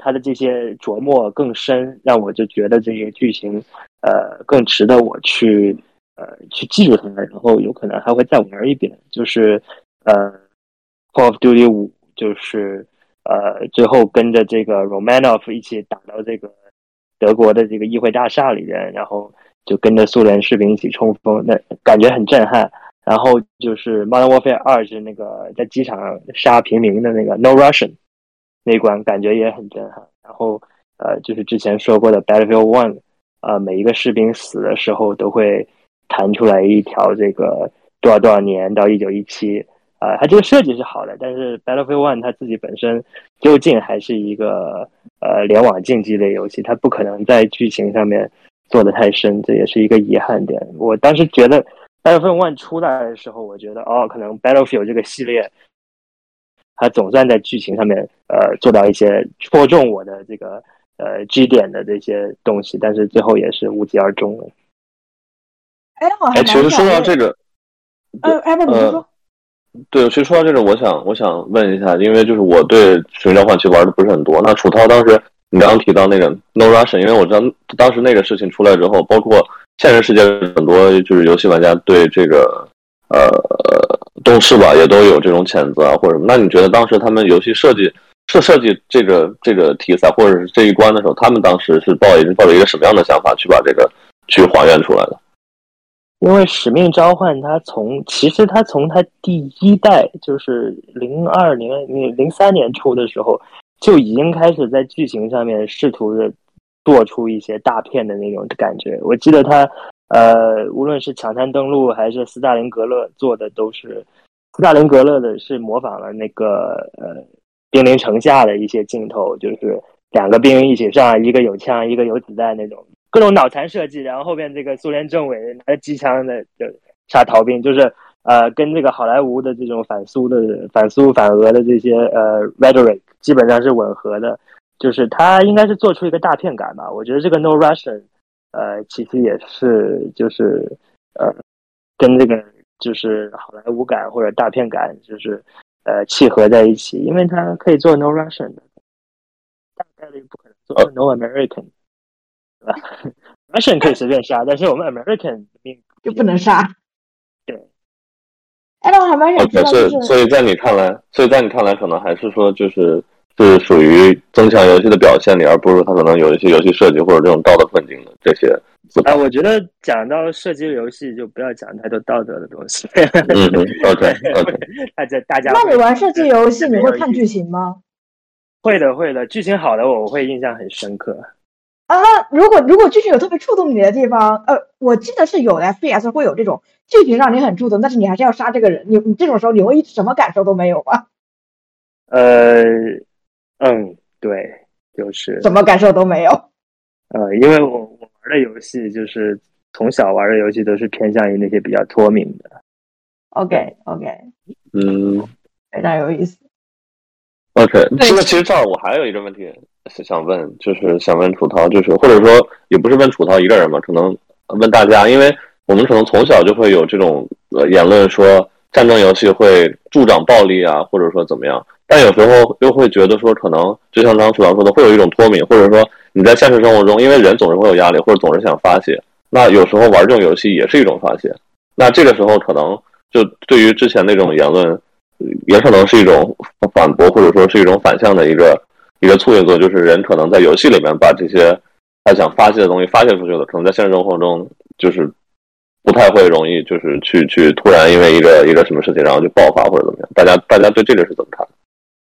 他的这些琢磨更深，让我就觉得这些剧情，呃，更值得我去，呃，去记住它，然后有可能还会再玩一遍。就是，呃，《Call of Duty 五》，就是，呃，最后跟着这个 Romanov 一起打到这个德国的这个议会大厦里边，然后就跟着苏联士兵一起冲锋，那感觉很震撼。然后就是《Modern Warfare 二》，是那个在机场杀平民的那个 No Russian。那关感觉也很震撼，然后呃，就是之前说过的 Battlefield One，呃，每一个士兵死的时候都会弹出来一条这个多少多少年到一九一七，啊，它这个设计是好的，但是 Battlefield One 它自己本身究竟还是一个呃联网竞技类游戏，它不可能在剧情上面做的太深，这也是一个遗憾点。我当时觉得 Battlefield One 出来的时候，我觉得哦，可能 Battlefield 这个系列。他总算在剧情上面，呃，做到一些戳中我的这个呃 G 点的这些东西，但是最后也是无疾而终了。哎，好，哎，其实说到这个，呃，哎，不，你说。对，其实说到这个，我想，我想问一下，因为就是我对《使命召唤》其实玩的不是很多。那楚涛当时你刚刚提到那个 No Russian，因为我知道当时那个事情出来之后，包括现实世界很多就是游戏玩家对这个呃。动视吧，也都有这种谴责啊，或者什么。那你觉得当时他们游戏设计设设计这个这个题材或者是这一关的时候，他们当时是抱一抱着一个什么样的想法去把这个去还原出来的？因为《使命召唤》它从其实它从它第一代就是零二年、零三年出的时候，就已经开始在剧情上面试图的做出一些大片的那种感觉。我记得它。呃，无论是抢滩登陆还是斯大林格勒做的，都是斯大林格勒的是模仿了那个呃兵临城下的一些镜头，就是两个兵一起上，一个有枪，一个有子弹那种各种脑残设计，然后后边这个苏联政委拿着机枪的就杀逃兵，就是呃跟这个好莱坞的这种反苏的反苏反俄的这些呃 rhetoric 基本上是吻合的，就是他应该是做出一个大片感吧，我觉得这个 No Russian。呃，其实也是，就是呃，跟这个就是好莱坞感或者大片感，就是呃契合在一起，因为他可以做 No Russian 的，大概率不可能做 No American，？Russian 可以随便杀，但是我们 American 就不能杀。对，那我还蛮想知道，所以所以在你看来，所以在你看来，可能还是说就是是属于增强游戏的表现里，而不是它可能有一些游戏设计或者这种道德困境的这些。啊，我觉得讲到射击游戏，就不要讲太多道德的东西。嗯，OK (laughs) OK。(laughs) 大家大家，那你玩射击游戏，(laughs) 你会看剧情吗？会的会的，剧情好的我会印象很深刻。啊，如果如果剧情有特别触动你的地方，呃，我记得是有的，FPS 会有这种剧情让你很触动，但是你还是要杀这个人，你你这种时候你会什么感受都没有吗？(laughs) 呃，嗯，对，就是什么感受都没有。呃，因为我我玩的游戏就是从小玩的游戏都是偏向于那些比较脱敏的。OK OK，嗯，非常有意思。OK，这个其实这儿我还有一个问题想问，就是想问楚涛，就是或者说也不是问楚涛一个人嘛，可能问大家，因为我们可能从小就会有这种呃言论说战争游戏会助长暴力啊，或者说怎么样，但有时候又会觉得说可能就像刚刚楚涛说的，会有一种脱敏，或者说你在现实生活中，因为人总是会有压力，或者总是想发泄，那有时候玩这种游戏也是一种发泄，那这个时候可能就对于之前那种言论。也可能是一种反驳，或者说是一种反向的一个一个促进作用，就是人可能在游戏里面把这些他想发泄的东西发泄出去了，可能在现实生活中就是不太会容易，就是去去突然因为一个一个什么事情然后就爆发或者怎么样。大家大家对这个是怎么看？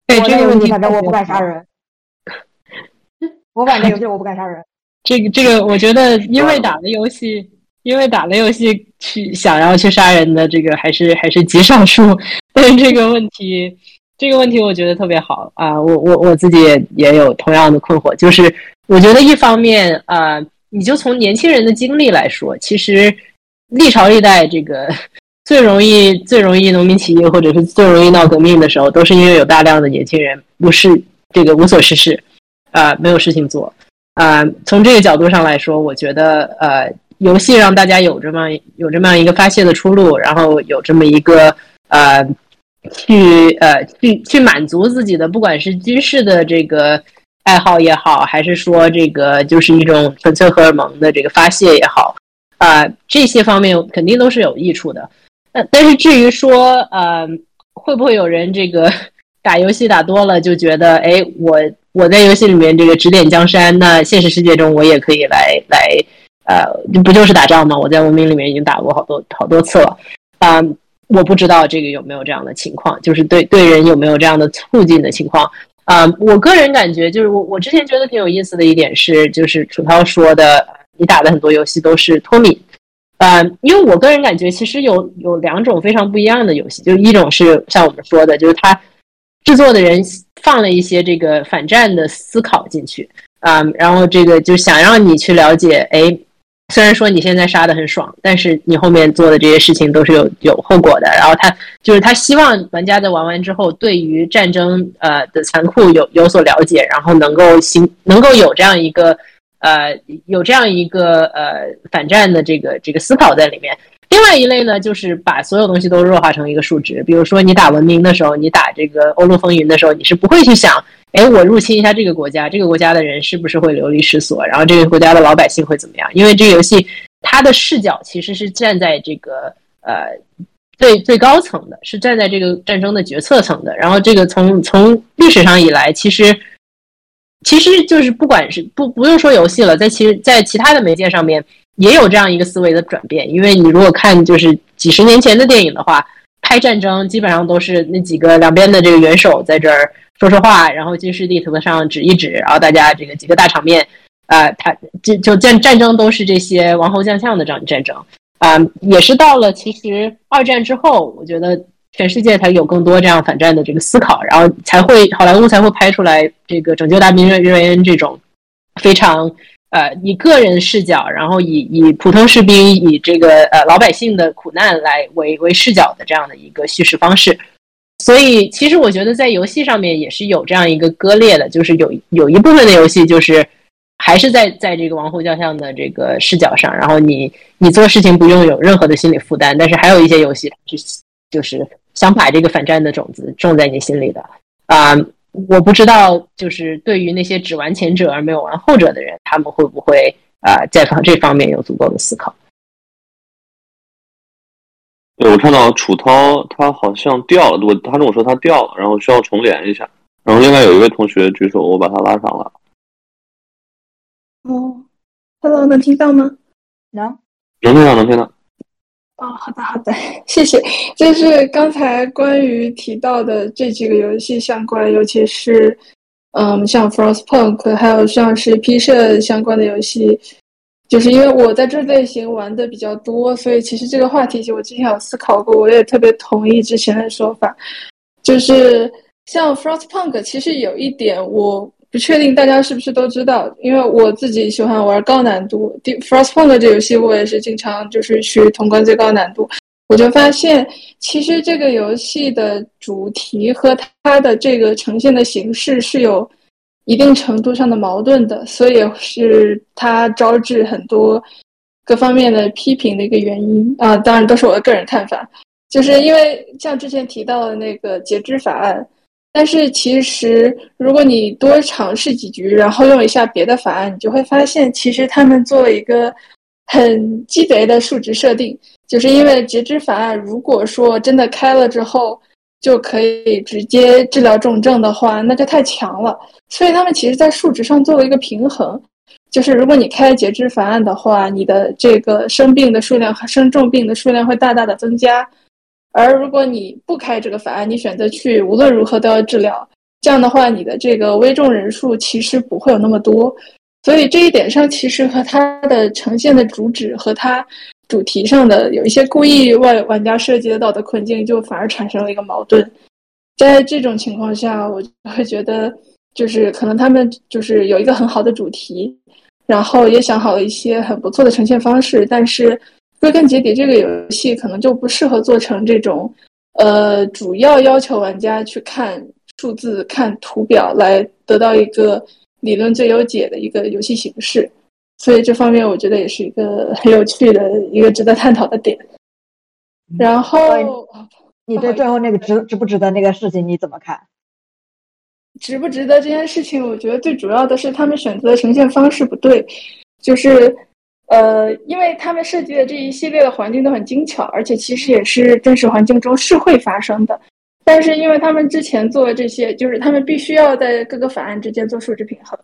对这个问题，反正我不敢杀人。我反正游戏我不敢杀人。这个这个，我觉得因为打的游戏。因为打了游戏去想要去杀人的这个还是还是极少数，但是这个问题这个问题我觉得特别好啊！我我我自己也也有同样的困惑，就是我觉得一方面啊，你就从年轻人的经历来说，其实历朝历代这个最容易最容易农民起义或者是最容易闹革命的时候，都是因为有大量的年轻人不是这个无所事事啊，没有事情做啊。从这个角度上来说，我觉得呃。游戏让大家有这么有这么一个发泄的出路，然后有这么一个呃，去呃去去满足自己的，不管是军事的这个爱好也好，还是说这个就是一种纯粹荷尔蒙的这个发泄也好，啊，这些方面肯定都是有益处的。那但是至于说呃，会不会有人这个 (laughs) 打游戏打多了就觉得，哎，我我在游戏里面这个指点江山，那现实世界中我也可以来来。呃，不就是打仗吗？我在文明里面已经打过好多好多次了，啊，我不知道这个有没有这样的情况，就是对对人有没有这样的促进的情况啊？我个人感觉，就是我我之前觉得挺有意思的一点是，就是楚涛说的，你打的很多游戏都是脱敏，啊，因为我个人感觉其实有有两种非常不一样的游戏，就一种是像我们说的，就是他制作的人放了一些这个反战的思考进去啊，然后这个就想让你去了解，哎。虽然说你现在杀的很爽，但是你后面做的这些事情都是有有后果的。然后他就是他希望玩家在玩完之后，对于战争呃的残酷有有所了解，然后能够行能够有这样一个呃有这样一个呃反战的这个这个思考在里面。另外一类呢，就是把所有东西都弱化成一个数值。比如说你打文明的时候，你打这个欧陆风云的时候，你是不会去想。哎，我入侵一下这个国家，这个国家的人是不是会流离失所？然后这个国家的老百姓会怎么样？因为这个游戏它的视角其实是站在这个呃最最高层的，是站在这个战争的决策层的。然后这个从从历史上以来，其实其实就是不管是不不用说游戏了，在其实在其他的媒介上面也有这样一个思维的转变。因为你如果看就是几十年前的电影的话，拍战争基本上都是那几个两边的这个元首在这儿。说说话，然后军事地图上指一指，然后大家这个几个大场面，啊，他就就战战争都是这些王侯将相的战战争，啊，也是到了其实二战之后，我觉得全世界才有更多这样反战的这个思考，然后才会好莱坞才会拍出来这个拯救大兵瑞瑞恩这种非常呃以个人视角，然后以以普通士兵以这个呃老百姓的苦难来为为视角的这样的一个叙事方式。所以，其实我觉得在游戏上面也是有这样一个割裂的，就是有有一部分的游戏就是还是在在这个王侯将相的这个视角上，然后你你做事情不用有任何的心理负担，但是还有一些游戏是就是想把这个反战的种子种在你心里的啊，我不知道就是对于那些只玩前者而没有玩后者的人，他们会不会啊在方这方面有足够的思考？对，我看到楚涛他好像掉了，我他跟我说他掉了，然后需要重连一下。然后另外有一位同学举手，我把他拉上了。哦，Hello，能听到吗？能，能听到，能听到。哦，好的，好的，谢谢。就是刚才关于提到的这几个游戏相关，尤其是嗯，像 Frostpunk，还有像是 P 社相关的游戏。就是因为我在这类型玩的比较多，所以其实这个话题，我之前有思考过，我也特别同意之前的说法。就是像 Frostpunk，其实有一点我不确定大家是不是都知道，因为我自己喜欢玩高难度。第 Frostpunk 这游戏我也是经常就是去通关最高难度，我就发现其实这个游戏的主题和它的这个呈现的形式是有。一定程度上的矛盾的，所以是它招致很多各方面的批评的一个原因啊。当然都是我的个人看法，就是因为像之前提到的那个截肢法案，但是其实如果你多尝试几局，然后用一下别的法案，你就会发现，其实他们做了一个很鸡贼的数值设定，就是因为截肢法案，如果说真的开了之后。就可以直接治疗重症的话，那就太强了。所以他们其实，在数值上做了一个平衡，就是如果你开截肢法案的话，你的这个生病的数量和生重病的数量会大大的增加；而如果你不开这个法案，你选择去无论如何都要治疗，这样的话，你的这个危重人数其实不会有那么多。所以这一点上，其实和它的呈现的主旨和它。主题上的有一些故意为玩家设计的道德困境，就反而产生了一个矛盾。在这种情况下，我会觉得，就是可能他们就是有一个很好的主题，然后也想好了一些很不错的呈现方式，但是归根结底，这个游戏可能就不适合做成这种，呃，主要要求玩家去看数字、看图表来得到一个理论最优解的一个游戏形式。所以这方面我觉得也是一个 (laughs) 很有趣的一个值得探讨的点。然后，你对最后那个值值不值得那个事情你怎么看？值不值得这件事情，我觉得最主要的是他们选择的呈现方式不对。就是，呃，因为他们设计的这一系列的环境都很精巧，而且其实也是真实环境中是会发生的。但是因为他们之前做的这些，就是他们必须要在各个法案之间做数值平衡。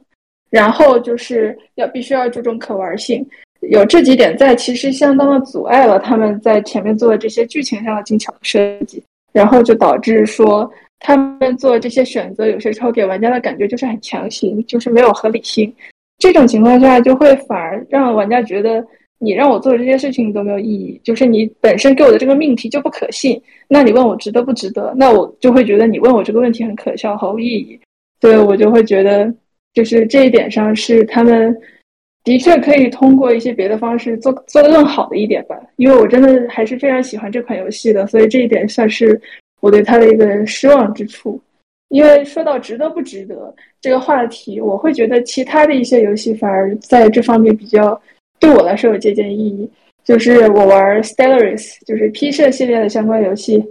然后就是要必须要注重可玩性，有这几点在，其实相当的阻碍了他们在前面做的这些剧情上的精巧设计，然后就导致说他们做这些选择，有些时候给玩家的感觉就是很强行，就是没有合理性。这种情况下，就会反而让玩家觉得你让我做的这些事情都没有意义，就是你本身给我的这个命题就不可信。那你问我值得不值得？那我就会觉得你问我这个问题很可笑，毫无意义。所以我就会觉得。就是这一点上是他们的确可以通过一些别的方式做做得更好的一点吧，因为我真的还是非常喜欢这款游戏的，所以这一点算是我对它的一个失望之处。因为说到值得不值得这个话题，我会觉得其他的一些游戏反而在这方面比较对我来说有借鉴意义。就是我玩 Stellaris，就是 P 社系列的相关游戏，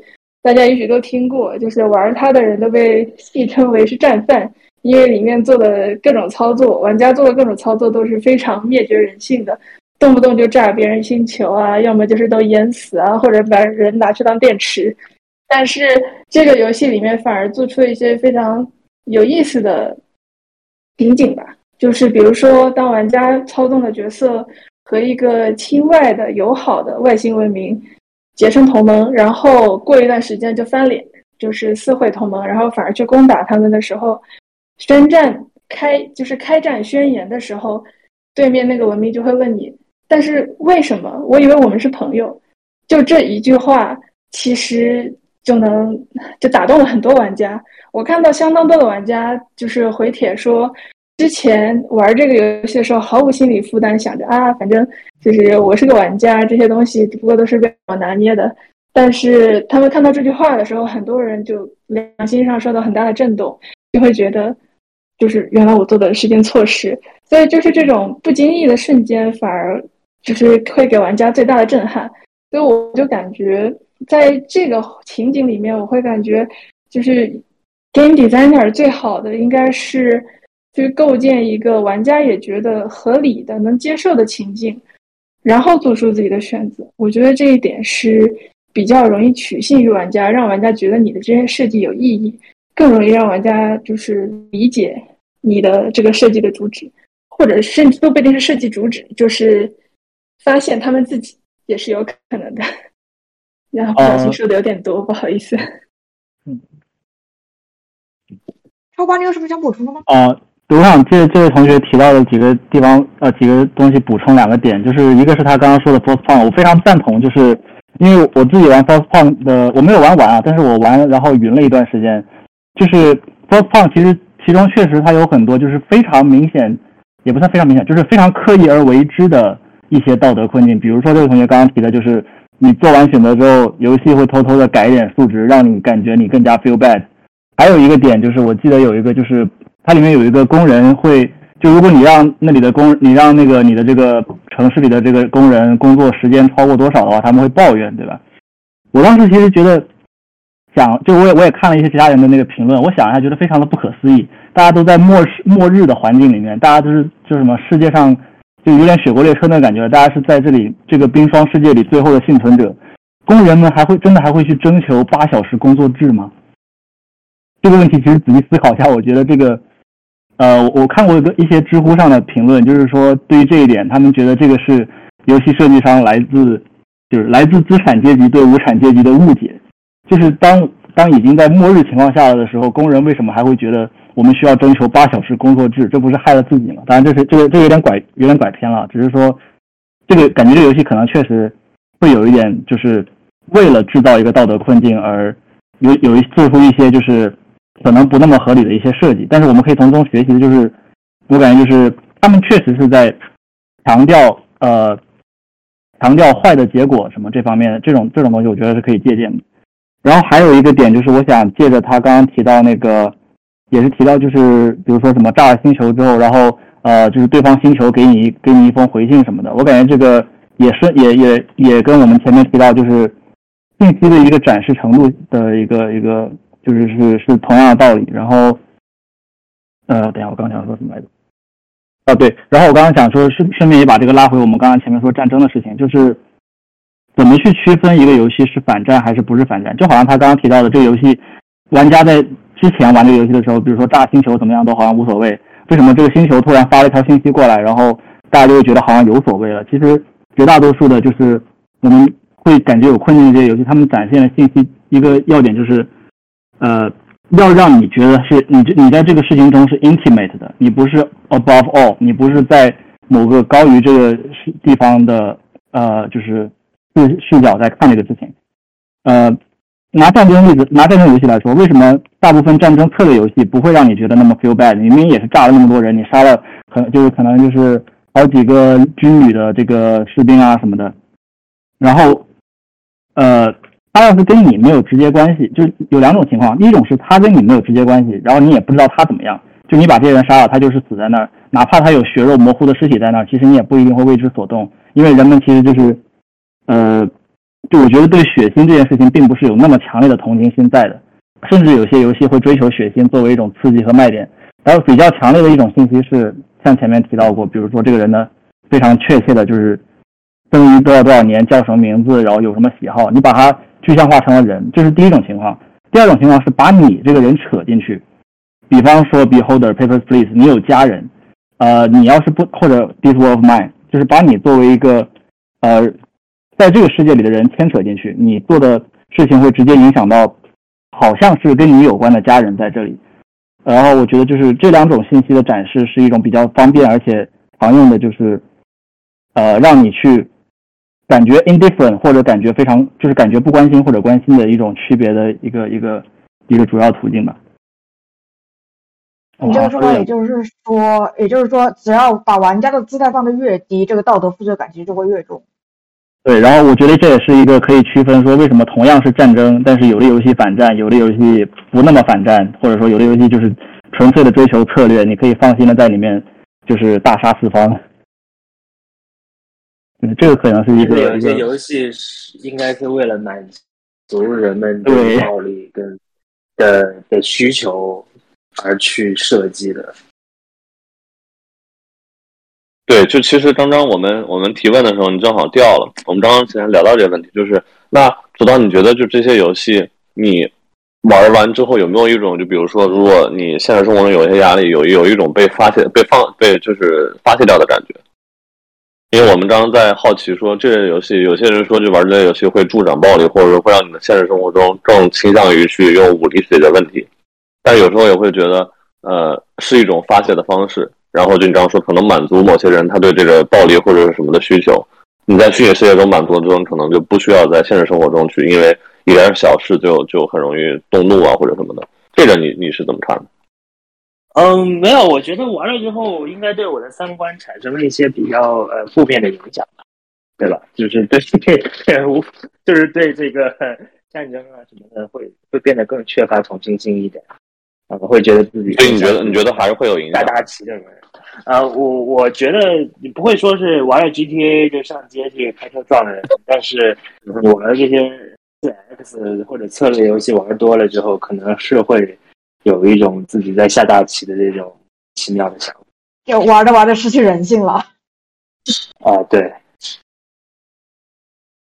大家也许都听过，就是玩它的人都被戏称为是战犯。因为里面做的各种操作，玩家做的各种操作都是非常灭绝人性的，动不动就炸别人星球啊，要么就是都淹死啊，或者把人拿去当电池。但是这个游戏里面反而做出了一些非常有意思的瓶颈吧，就是比如说，当玩家操纵的角色和一个亲外的友好的外星文明结成同盟，然后过一段时间就翻脸，就是撕毁同盟，然后反而去攻打他们的时候。宣战开就是开战宣言的时候，对面那个文明就会问你，但是为什么？我以为我们是朋友。就这一句话，其实就能就打动了很多玩家。我看到相当多的玩家就是回帖说，之前玩这个游戏的时候毫无心理负担，想着啊，反正就是我是个玩家，这些东西只不过都是被我拿捏的。但是他们看到这句话的时候，很多人就良心上受到很大的震动，就会觉得。就是原来我做的是件错事，所以就是这种不经意的瞬间，反而就是会给玩家最大的震撼。所以我就感觉，在这个情景里面，我会感觉就是 game designer 最好的应该是去构建一个玩家也觉得合理的、能接受的情境，然后做出自己的选择。我觉得这一点是比较容易取信于玩家，让玩家觉得你的这些设计有意义，更容易让玩家就是理解你的这个设计的主旨，或者甚至都不一定是设计主旨，就是发现他们自己也是有可能的。然后不小心说的有点多，不好意思。嗯。超八，你有什么想补充的吗？啊。我想借这位同学提到的几个地方，呃，几个东西补充两个点，就是一个是他刚刚说的 f o c e p o n 我非常赞同，就是因为我自己玩 f o c e p o n 的，我没有玩完啊，但是我玩然后云了一段时间，就是 f o c e p o n 其实其中确实它有很多就是非常明显，也不算非常明显，就是非常刻意而为之的一些道德困境，比如说这位同学刚刚提的，就是你做完选择之后，游戏会偷偷的改一点数值，让你感觉你更加 feel bad。还有一个点就是，我记得有一个就是。它里面有一个工人会，就如果你让那里的工，你让那个你的这个城市里的这个工人工作时间超过多少的话，他们会抱怨，对吧？我当时其实觉得，想就我也我也看了一些其他人的那个评论，我想一下，觉得非常的不可思议。大家都在末世末日的环境里面，大家都是就什么世界上就有点雪国列车那感觉，大家是在这里这个冰霜世界里最后的幸存者，工人们还会真的还会去征求八小时工作制吗？这个问题其实仔细思考一下，我觉得这个。呃，我看过一个一些知乎上的评论，就是说对于这一点，他们觉得这个是游戏设计商来自就是来自资产阶级对无产阶级的误解。就是当当已经在末日情况下的时候，工人为什么还会觉得我们需要征求八小时工作制？这不是害了自己吗？当然，这是这个这有点拐有点拐偏了，只是说这个感觉这个游戏可能确实会有一点，就是为了制造一个道德困境而有有一做出一些就是。可能不那么合理的一些设计，但是我们可以从中学习的就是，我感觉就是他们确实是在强调呃强调坏的结果什么这方面的这种这种东西，我觉得是可以借鉴的。然后还有一个点就是，我想借着他刚刚提到那个，也是提到就是比如说什么炸了星球之后，然后呃就是对方星球给你给你一封回信什么的，我感觉这个也是也也也跟我们前面提到就是信息的一个展示程度的一个一个。就是是是同样的道理，然后，呃，等下我刚想说什么来着？啊，对，然后我刚刚想说顺顺便也把这个拉回我们刚刚前面说战争的事情，就是怎么去区分一个游戏是反战还是不是反战？就好像他刚刚提到的这个游戏，玩家在之前玩这个游戏的时候，比如说炸星球怎么样都好像无所谓，为什么这个星球突然发了一条信息过来，然后大家就会觉得好像有所谓了？其实绝大多数的就是我们会感觉有困境的这些游戏，他们展现的信息一个要点就是。呃，要让你觉得是你这你在这个事情中是 intimate 的，你不是 above all，你不是在某个高于这个地方的呃，就是视视角在看这个事情。呃，拿战争例子，拿战争游戏来说，为什么大部分战争策略游戏不会让你觉得那么 feel bad？明明也是炸了那么多人，你杀了可就是可能就是好几个军旅的这个士兵啊什么的，然后呃。他要是跟你没有直接关系，就是有两种情况，一种是他跟你没有直接关系，然后你也不知道他怎么样，就你把这些人杀了，他就是死在那儿，哪怕他有血肉模糊的尸体在那儿，其实你也不一定会为之所动，因为人们其实就是，呃，就我觉得对血腥这件事情并不是有那么强烈的同情心在的，甚至有些游戏会追求血腥作为一种刺激和卖点，然后比较强烈的一种信息是像前面提到过，比如说这个人呢非常确切的就是生于多少多少年，叫什么名字，然后有什么喜好，你把他。具象化成了人，这是第一种情况。第二种情况是把你这个人扯进去，比方说 Beholder Papers Please，你有家人，呃，你要是不或者 This World of Mine，就是把你作为一个呃，在这个世界里的人牵扯进去，你做的事情会直接影响到，好像是跟你有关的家人在这里。然后我觉得就是这两种信息的展示是一种比较方便而且常用的，就是呃，让你去。感觉 indifferent 或者感觉非常就是感觉不关心或者关心的一种区别的一个一个一个主要途径吧。你这个说法也就是说，也就是说，只要把玩家的姿态放得越低，这个道德负罪感其实就会越重。对，然后我觉得这也是一个可以区分说，为什么同样是战争，但是有的游戏反战，有的游戏不那么反战，或者说有的游戏就是纯粹的追求策略，你可以放心的在里面就是大杀四方。这个可能是一个有些游戏是应该是为了满足人们对暴力跟的的需求而去设计的。对，就其实刚刚我们我们提问的时候，你正好掉了。我们刚刚之前聊到这个问题，就是那左导，你觉得就这些游戏，你玩完之后有没有一种，就比如说，如果你现实生活中有一些压力，有有一种被发泄、被放、被就是发泄掉的感觉？因为我们刚刚在好奇说，这类游戏，有些人说就玩这类游戏会助长暴力，或者说会让你的现实生活中更倾向于去用武力解决问题。但有时候也会觉得，呃，是一种发泄的方式。然后就你刚刚说，可能满足某些人他对这个暴力或者是什么的需求。你在虚拟世界中满足了之后，可能就不需要在现实生活中去，因为一点小事就就很容易动怒啊或者什么的。这个你你是怎么看的？嗯，没有，我觉得玩了之后应该对我的三观产生了一些比较呃负面的影响吧，对吧？就是对 (laughs) 对无，就是对这个 (laughs) 战争啊什么的会会变得更缺乏同情心一点，啊，会觉得自己。所以你觉得你觉得还是会有影响？大大旗的人，啊，我我觉得你不会说是玩了 GTA 就上街去开车撞人，但是我们这些四 X 或者策略游戏玩多了之后，可能是会。有一种自己在下大棋的这种奇妙的想法，就玩着玩着失去人性了。(laughs) 啊，对，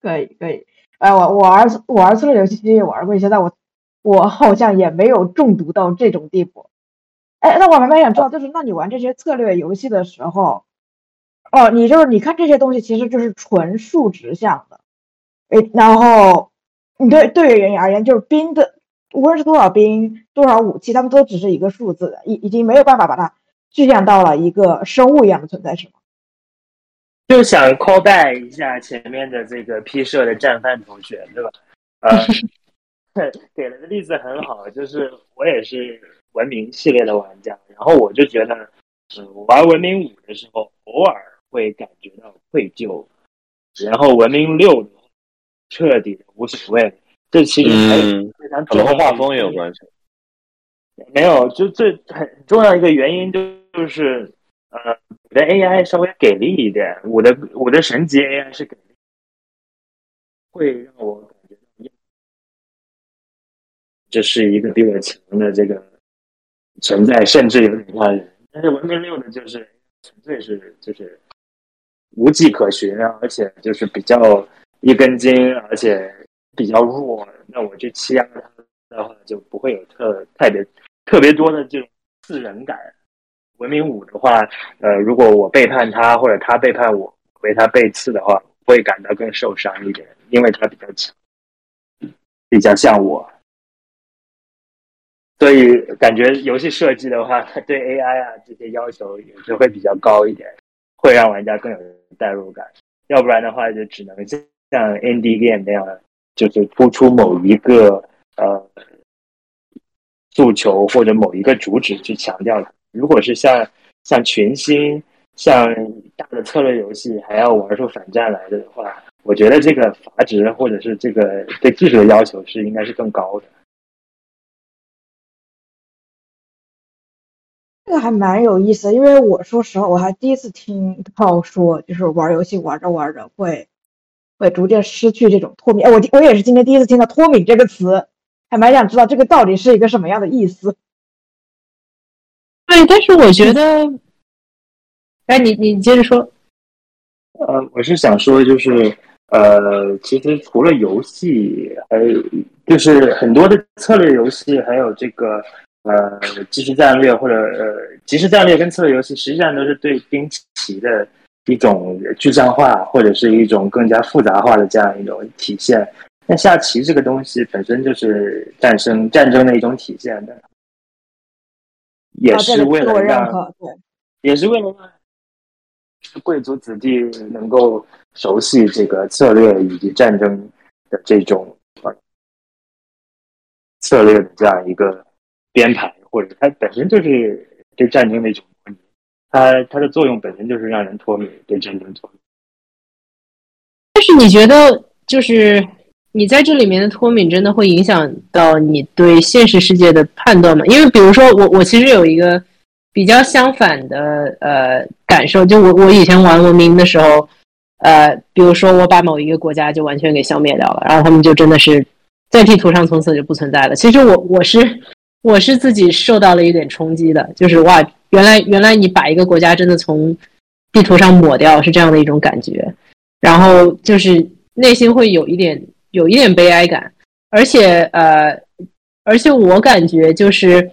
可以可以。哎，我我玩我玩策略游戏其实也玩过一些，但我我好像也没有中毒到这种地步。哎，那我蛮蛮想知道，就是那你玩这些策略游戏的时候，哦，你就是你看这些东西其实就是纯数值项的，哎，然后你对对于人而言就是兵的。无论是多少兵、多少武器，他们都只是一个数字，已已经没有办法把它具象到了一个生物一样的存在，是吗？就想 call back 一下前面的这个 P 社的战犯同学，对吧？呃，(laughs) 给了个例子很好，就是我也是文明系列的玩家，然后我就觉得，嗯，玩文明五的时候，偶尔会感觉到愧疚，然后文明六彻底的无所谓。这其实还有非常可能和画风也有关系。没有，就最很重要一个原因就就是，呃，我的 AI 稍微给力一点，我的我的神级 AI 是给力，会让我感觉到，这是一个比我强的这个存在，甚至有点吓人。但是文明六呢，就是纯粹是就是无迹可寻啊，而且就是比较一根筋，而且。比较弱，那我去欺压他的话，就不会有特特别特别多的这种自人感。文明五的话，呃，如果我背叛他，或者他背叛我，为他背刺的话，会感到更受伤一点，因为他比较强，比较像我。所以感觉游戏设计的话，(laughs) 对 AI 啊这些要求也是会比较高一点，会让玩家更有代入感。要不然的话，就只能像 ND Game 那样。就是突出某一个呃诉求或者某一个主旨去强调它。如果是像像群星、像大的策略游戏，还要玩出反战来的话，我觉得这个阀值或者是这个对技术的要求是应该是更高的。这个还蛮有意思，因为我说实话，我还第一次听到说，就是玩游戏玩着玩着会。会逐渐失去这种脱敏。哎，我我也是今天第一次听到“脱敏”这个词，还蛮想知道这个到底是一个什么样的意思。对，但是我觉得，哎，你你接着说。呃，我是想说，就是呃，其实除了游戏，还有就是很多的策略游戏，还有这个呃即时战略或者呃即时战略跟策略游戏，实际上都是对兵棋的。一种具象化或者是一种更加复杂化的这样一种体现。那下棋这个东西本身就是战争战争的一种体现的，也是为了让，也是为了让贵族子弟能够熟悉这个策略以及战争的这种策略的这样一个编排，或者它本身就是对战争的一种。它它的作用本身就是让人脱敏，对战争脱敏。但是你觉得，就是你在这里面的脱敏，真的会影响到你对现实世界的判断吗？因为比如说，我我其实有一个比较相反的呃感受，就我我以前玩文明的时候，呃，比如说我把某一个国家就完全给消灭掉了，然后他们就真的是在地图上从此就不存在了。其实我我是我是自己受到了一点冲击的，就是哇。原来，原来你把一个国家真的从地图上抹掉，是这样的一种感觉，然后就是内心会有一点有一点悲哀感，而且呃，而且我感觉就是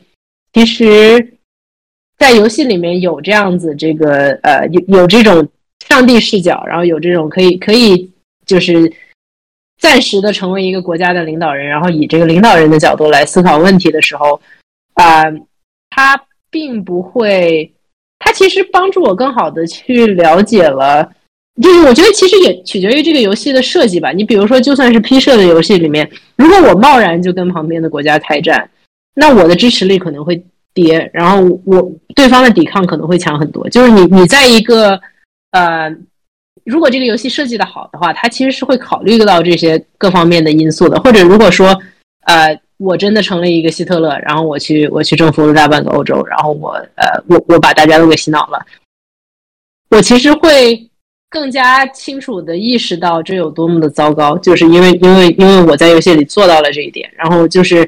其实，在游戏里面有这样子这个呃有有这种上帝视角，然后有这种可以可以就是暂时的成为一个国家的领导人，然后以这个领导人的角度来思考问题的时候，啊，他并不会，他其实帮助我更好的去了解了。就是我觉得其实也取决于这个游戏的设计吧。你比如说，就算是 P 社的游戏里面，如果我贸然就跟旁边的国家开战，那我的支持力可能会跌，然后我对方的抵抗可能会强很多。就是你你在一个呃，如果这个游戏设计的好的话，它其实是会考虑到这些各方面的因素的。或者如果说呃，我真的成了一个希特勒，然后我去我去征服了大半个欧洲，然后我呃我我把大家都给洗脑了，我其实会。更加清楚的意识到这有多么的糟糕，就是因为因为因为我在游戏里做到了这一点，然后就是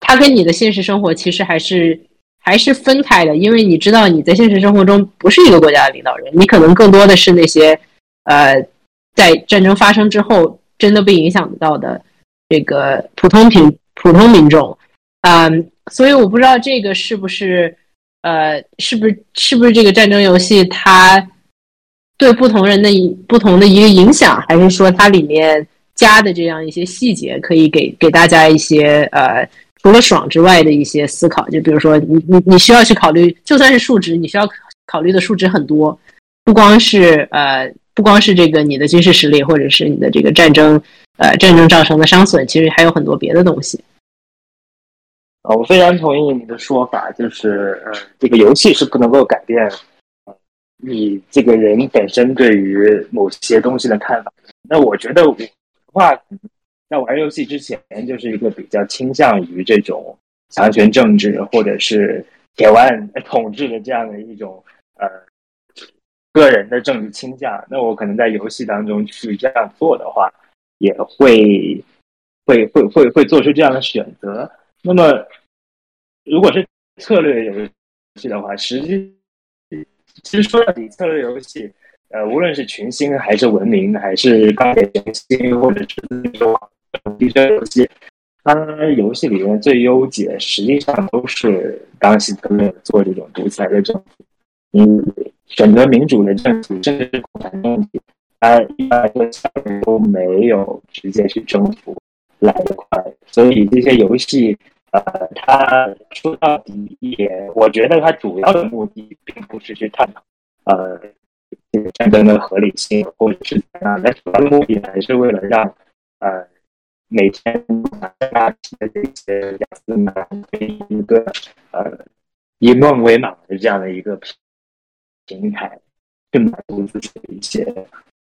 它跟你的现实生活其实还是还是分开的，因为你知道你在现实生活中不是一个国家的领导人，你可能更多的是那些呃在战争发生之后真的被影响到的这个普通平普通民众，嗯，所以我不知道这个是不是呃是不是是不是这个战争游戏它。对不同人的不同的一个影响，还是说它里面加的这样一些细节，可以给给大家一些呃，除了爽之外的一些思考。就比如说，你你你需要去考虑，就算是数值，你需要考虑的数值很多，不光是呃，不光是这个你的军事实力，或者是你的这个战争呃战争造成的伤损，其实还有很多别的东西。啊，我非常同意你的说法，就是呃，这个游戏是不能够改变。你这个人本身对于某些东西的看法，那我觉得我的话，在玩游戏之前就是一个比较倾向于这种强权政治或者是铁腕统治的这样的一种个人的政治倾向。那我可能在游戏当中去这样做的话，也会会会会会做出这样的选择。那么如果是策略游戏的话，实际。其实说到底，策略游戏，呃，无论是群星还是文明，还是钢铁雄心，或者是那种地这游戏，它游戏里面最优解，实际上都是当希特勒做这种独裁的政府。你选择民主的政府，甚至是共产政府，它一般都没有直接去征服来得快。所以这些游戏。呃，他说到底也，我觉得他主要的目的并不是去探讨呃战争的合理性，或者是怎样，他主要的目的还是为了让呃每天大批的这些雅思们一个呃以梦为马的这样的一个平台，去满足自己的一些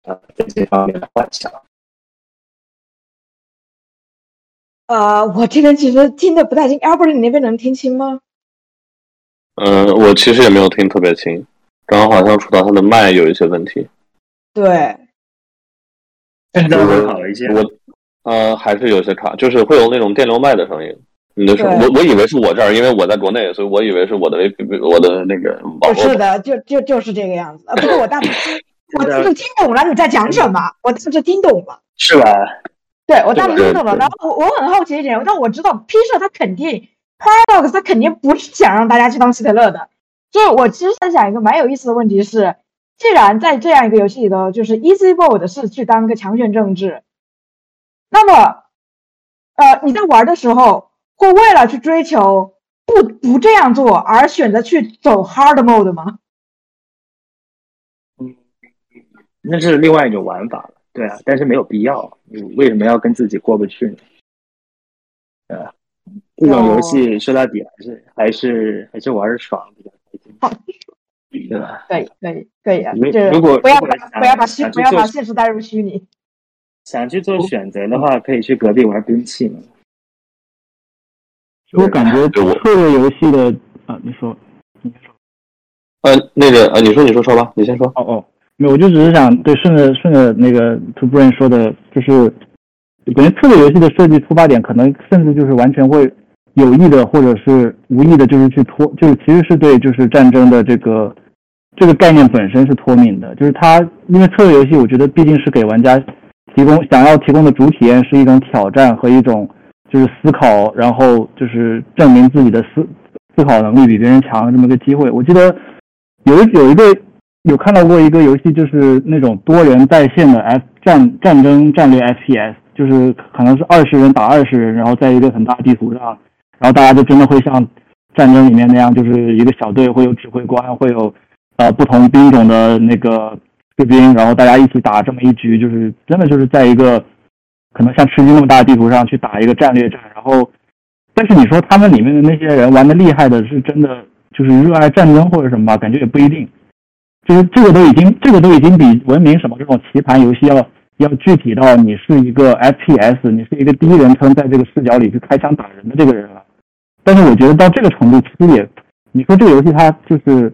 呃这些方面的幻想。呃，我这边其实听的不太清，Albert，你那边能听清吗？嗯，我其实也没有听特别清，刚刚好像触到他的麦有一些问题。对，现在会好一些。我呃还是有些卡，就是会有那种电流麦的声音。你的声，我我以为是我这儿，因为我在国内，所以我以为是我的我的那个不是的，就就就是这个样子。不过我大致 (laughs) 我就听懂了你在讲什么，我当时听懂了。是吧？对我大概听懂了，然后我我很好奇一点，但我知道 P 社他肯定 Paradox 他肯定不是想让大家去当希特勒的，所以我其实在想一个蛮有意思的问题是，既然在这样一个游戏里头，就是 Easy Mode 是去当个强权政治，那么呃你在玩的时候会为了去追求不不这样做而选择去走 Hard Mode 吗？嗯，那是另外一种玩法了。对啊，但是没有必要。你为什么要跟自己过不去呢？啊，这种游戏说到底还是还是还是玩爽比较开心，对吧？可以可以可以啊！如果不要把不要把虚不要把现实带入虚拟。想去做选择的话，可以去隔壁玩兵器嘛。我感觉策略游戏的啊，你说，你说，呃，那个呃，你说你说说吧，你先说。哦哦。没有，我就只是想对顺着顺着那个 To Brain 说的，就是感觉策略游戏的设计出发点，可能甚至就是完全会有意的或者是无意的，就是去脱，就是其实是对就是战争的这个这个概念本身是脱敏的。就是它因为策略游戏，我觉得毕竟是给玩家提供想要提供的主体验是一种挑战和一种就是思考，然后就是证明自己的思思考能力比别人强这么个机会。我记得有有一个有看到过一个游戏，就是那种多人在线的 F 战战争战略 FPS，就是可能是二十人打二十人，然后在一个很大地图上，然后大家就真的会像战争里面那样，就是一个小队会有指挥官，会有呃不同兵种的那个。士兵，然后大家一起打这么一局，就是真的就是在一个可能像吃鸡那么大地图上去打一个战略战。然后，但是你说他们里面的那些人玩的厉害的，是真的就是热爱战争或者什么吧？感觉也不一定。就是这个都已经，这个都已经比文明什么这种棋盘游戏要要具体到你是一个 FPS，你是一个第一人称在这个视角里去开枪打人的这个人了。但是我觉得到这个程度，其实也，你说这个游戏它就是。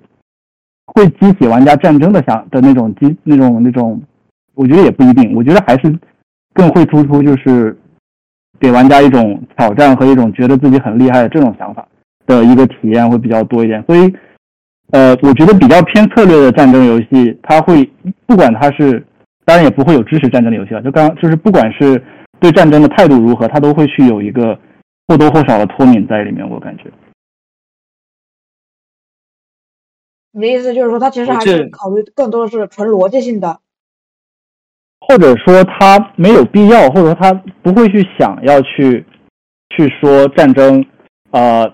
会激起玩家战争的想的那种激那种那种，我觉得也不一定。我觉得还是更会突出就是给玩家一种挑战和一种觉得自己很厉害的这种想法的一个体验会比较多一点。所以，呃，我觉得比较偏策略的战争游戏，它会不管它是，当然也不会有支持战争的游戏了。就刚就是不管是对战争的态度如何，它都会去有一个或多或少的脱敏在里面。我感觉。你的意思就是说，他其实还是考虑更多的是纯逻辑性的，或者说他没有必要，或者说他不会去想要去去说战争，呃，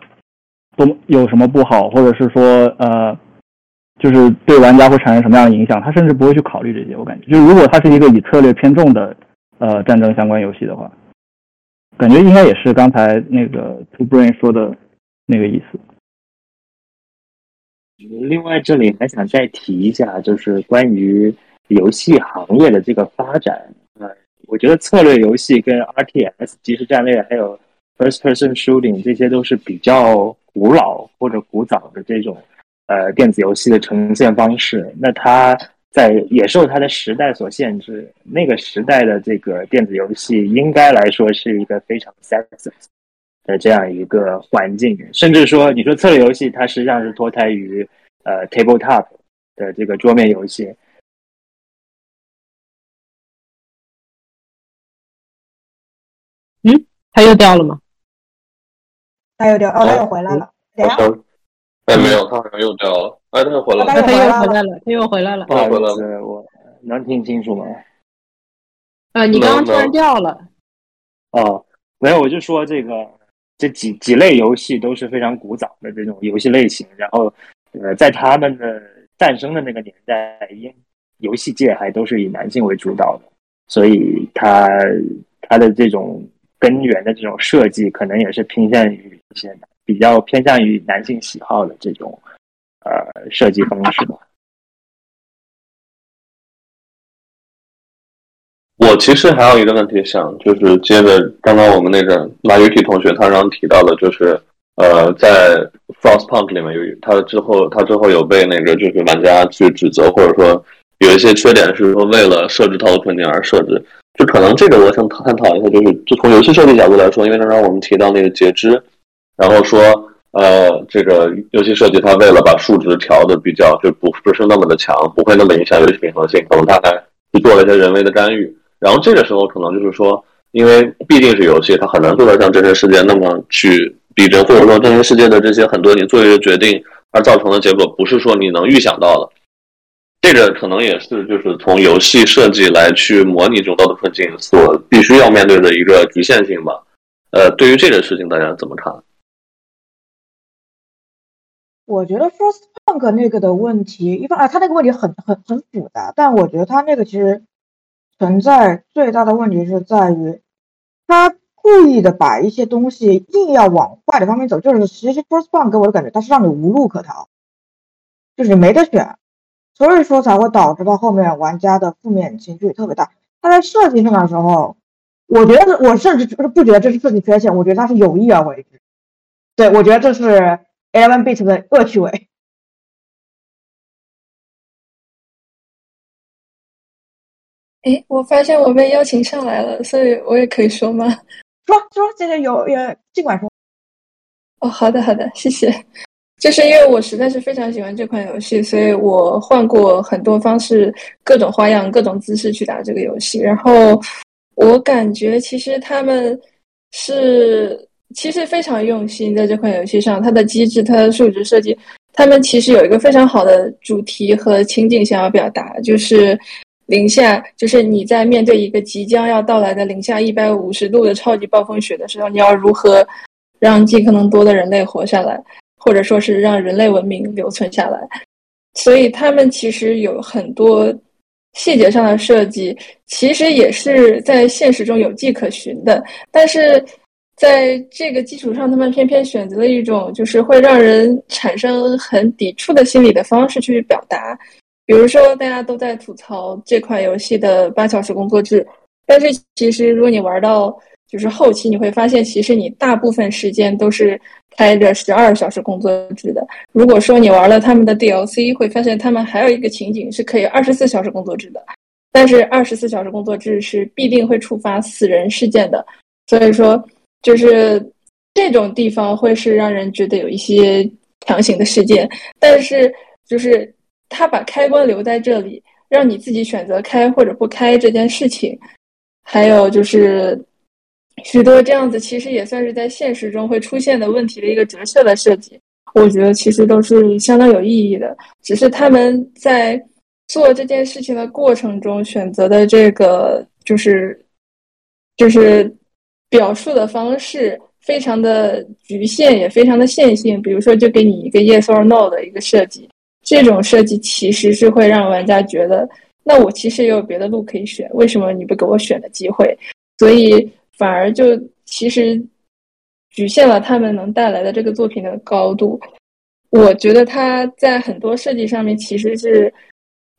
多有什么不好，或者是说呃，就是对玩家会产生什么样的影响，他甚至不会去考虑这些。我感觉，就如果他是一个以策略偏重的呃战争相关游戏的话，感觉应该也是刚才那个 Two Brain 说的那个意思。另外，这里还想再提一下，就是关于游戏行业的这个发展。呃，我觉得策略游戏跟 RTS 即时战略，还有 First Person Shooting，这些都是比较古老或者古早的这种呃电子游戏的呈现方式。那它在也受它的时代所限制，那个时代的这个电子游戏应该来说是一个非常 sexy。的这样一个环境，甚至说，你说策略游戏，它实际上是脱胎于呃 tabletop 的这个桌面游戏。嗯，他又掉了吗？他又掉，哦，他又回来了。好像，哎，没有，他好像又掉了。哎，他又回来了。他又回来了，他又回来了。不好意思，我能听清楚吗？呃，你刚刚突然掉了。哦，没有，我就说这个。这几几类游戏都是非常古早的这种游戏类型，然后，呃，在他们的诞生的那个年代，因游戏界还都是以男性为主导的，所以他他的这种根源的这种设计，可能也是偏向于一些比较偏向于男性喜好的这种呃设计方式吧。我其实还有一个问题想，就是接着刚刚我们那个马玉体同学他刚提到的，就是呃，在 Frostpunk 里面有他之后，他之后有被那个就是玩家去指责，或者说有一些缺点是说为了设置套路困境而设置，就可能这个我想探讨一下，就是就从游戏设计角度来说，因为刚刚我们提到那个截肢，然后说呃这个游戏设计它为了把数值调的比较就不不是那么的强，不会那么影响游戏平衡性，可能他还去做了一些人为的干预。然后这个时候可能就是说，因为毕竟是游戏，它很难做到像真实世界那么去逼真，或者说真实世界的这些很多你做一个决定而造成的结果，不是说你能预想到的。这个可能也是就是从游戏设计来去模拟这种道德困境所必须要面对的一个局限性吧。呃，对于这个事情，大家怎么看？我觉得 First Punk 那个的问题，一般啊，他那个问题很很很复杂，但我觉得他那个其实。存在最大的问题是在于，他故意的把一些东西硬要往坏的方面走，就是其实 First One 给我的感觉，它是让你无路可逃，就是没得选，所以说才会导致到后面玩家的负面情绪特别大。他在设计上的时候，我觉得我甚至不不觉得这是设计缺陷，我觉得他是有意而为之。对我觉得这是 Eleven Bit 的恶趣味。哎，我发现我被邀请上来了，所以我也可以说吗？说说，现在有也尽管说。哦，好的好的，谢谢。就是因为我实在是非常喜欢这款游戏，所以我换过很多方式、各种花样、各种姿势去打这个游戏。然后我感觉其实他们是其实非常用心在这款游戏上，它的机制、它的数值设计，他们其实有一个非常好的主题和情景想要表达，就是零下，就是你在面对一个即将要到来的零下一百五十度的超级暴风雪的时候，你要如何让尽可能多的人类活下来。或者说是让人类文明留存下来，所以他们其实有很多细节上的设计，其实也是在现实中有迹可循的。但是在这个基础上，他们偏偏选择了一种就是会让人产生很抵触的心理的方式去表达。比如说，大家都在吐槽这款游戏的八小时工作制，但是其实如果你玩到就是后期，你会发现，其实你大部分时间都是。开着十二小时工作制的。如果说你玩了他们的 DLC，会发现他们还有一个情景是可以二十四小时工作制的。但是二十四小时工作制是必定会触发死人事件的，所以说就是这种地方会是让人觉得有一些强行的事件。但是就是他把开关留在这里，让你自己选择开或者不开这件事情，还有就是。许多这样子其实也算是在现实中会出现的问题的一个折射的设计，我觉得其实都是相当有意义的。只是他们在做这件事情的过程中选择的这个就是就是表述的方式非常的局限，也非常的线性。比如说，就给你一个 yes or no 的一个设计，这种设计其实是会让玩家觉得，那我其实也有别的路可以选，为什么你不给我选的机会？所以。反而就其实局限了他们能带来的这个作品的高度。我觉得他在很多设计上面其实是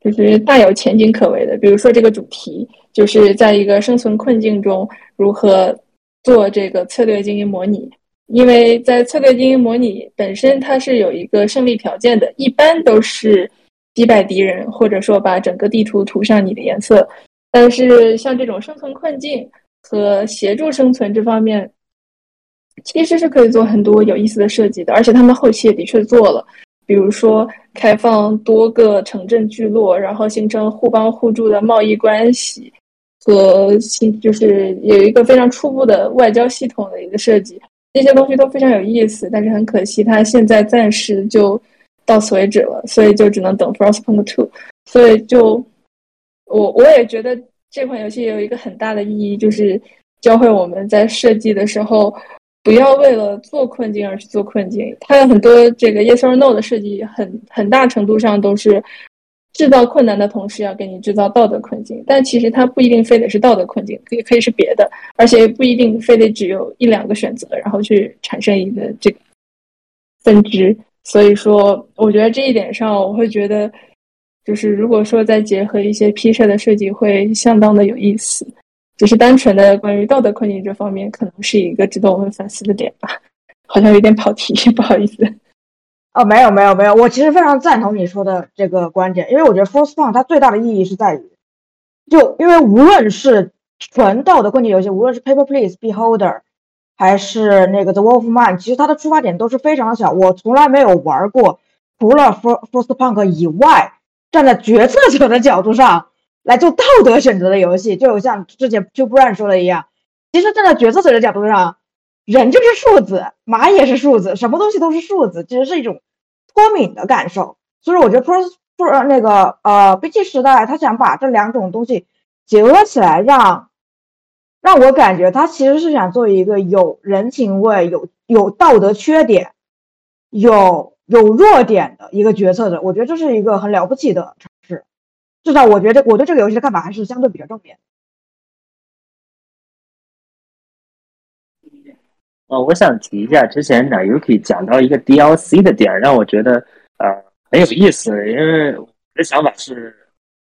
就是大有前景可为的。比如说这个主题，就是在一个生存困境中如何做这个策略经营模拟。因为在策略经营模拟本身，它是有一个胜利条件的，一般都是击败敌人，或者说把整个地图涂上你的颜色。但是像这种生存困境，和协助生存这方面，其实是可以做很多有意思的设计的，而且他们后期也的确做了，比如说开放多个城镇聚落，然后形成互帮互助的贸易关系，和新就是有一个非常初步的外交系统的一个设计，这些东西都非常有意思，但是很可惜，它现在暂时就到此为止了，所以就只能等 Frostpunk Two，所以就我我也觉得。这款游戏有一个很大的意义，就是教会我们在设计的时候，不要为了做困境而去做困境。它有很多这个 yes or no 的设计，很很大程度上都是制造困难的同时，要给你制造道德困境。但其实它不一定非得是道德困境，可以可以是别的，而且也不一定非得只有一两个选择，然后去产生一个这个分支。所以说，我觉得这一点上，我会觉得。就是如果说再结合一些 P 社的设计，会相当的有意思。只是单纯的关于道德困境这方面，可能是一个值得我们反思的点吧。好像有点跑题，(laughs) 不好意思。哦，没有没有没有，我其实非常赞同你说的这个观点，因为我觉得 Force Fun 它最大的意义是在于，就因为无论是纯道德困境游戏，无论是 Paper Please、Beholder，还是那个 The Wolf Man，其实它的出发点都是非常小。我从来没有玩过除了 For Force Punk 以外。站在决策者的角度上来做道德选择的游戏，就像之前就不然说的一样，其实站在决策者的角度上，人就是数字，马也是数字，什么东西都是数字，其实是一种脱敏的感受。所以我觉得 Pro Pro 那个呃 B G 时代，他想把这两种东西结合起来，让让我感觉他其实是想做一个有人情味、有有道德缺点、有。有弱点的一个决策者，我觉得这是一个很了不起的尝试。至少我觉得我对这个游戏的看法还是相对比较正面。呃，我想提一下之前 Nayuki 讲到一个 DLC 的点，让我觉得呃很有意思。因为我的想法是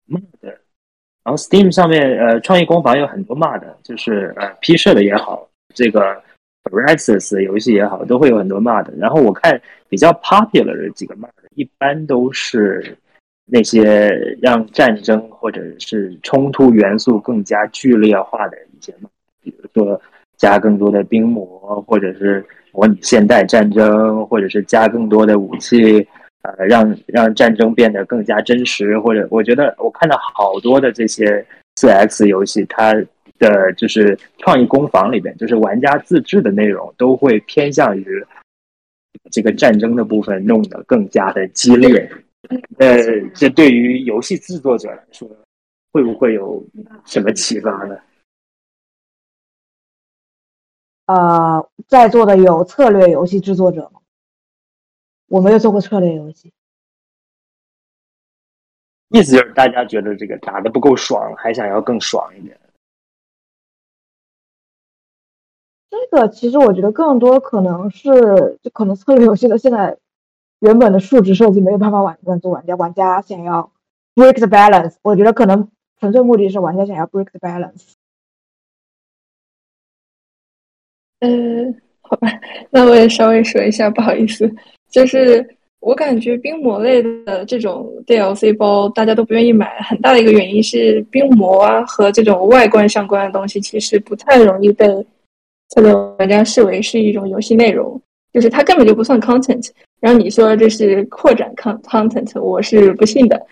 mod，然后 Steam 上面呃创意工坊有很多 mod，就是呃 P 社的也好，这个。R e s e s 游戏也好，都会有很多 mod。然后我看比较 popular 的几个 mod，一般都是那些让战争或者是冲突元素更加剧烈化的一些骂比如说加更多的兵模，或者是模拟现代战争，或者是加更多的武器，呃，让让战争变得更加真实。或者我觉得我看到好多的这些四 X 游戏，它的就是创意工坊里边，就是玩家自制的内容，都会偏向于这个战争的部分弄得更加的激烈。呃，这对于游戏制作者来说，会不会有什么启发呢？呃，在座的有策略游戏制作者吗？我没有做过策略游戏，意思就是大家觉得这个打的不够爽，还想要更爽一点。个其实我觉得更多可能是，就可能策略游戏的现在原本的数值设计没有办法满足玩家，玩家想要 break the balance。我觉得可能纯粹目的是玩家想要 break the balance。嗯，好吧，那我也稍微说一下，不好意思，就是我感觉冰魔类的这种 DLC 包，大家都不愿意买，很大的一个原因是冰魔啊和这种外观相关的东西，其实不太容易被这个玩家视为是一种游戏内容，就是它根本就不算 content。然后你说这是扩展 con content，我是不信的。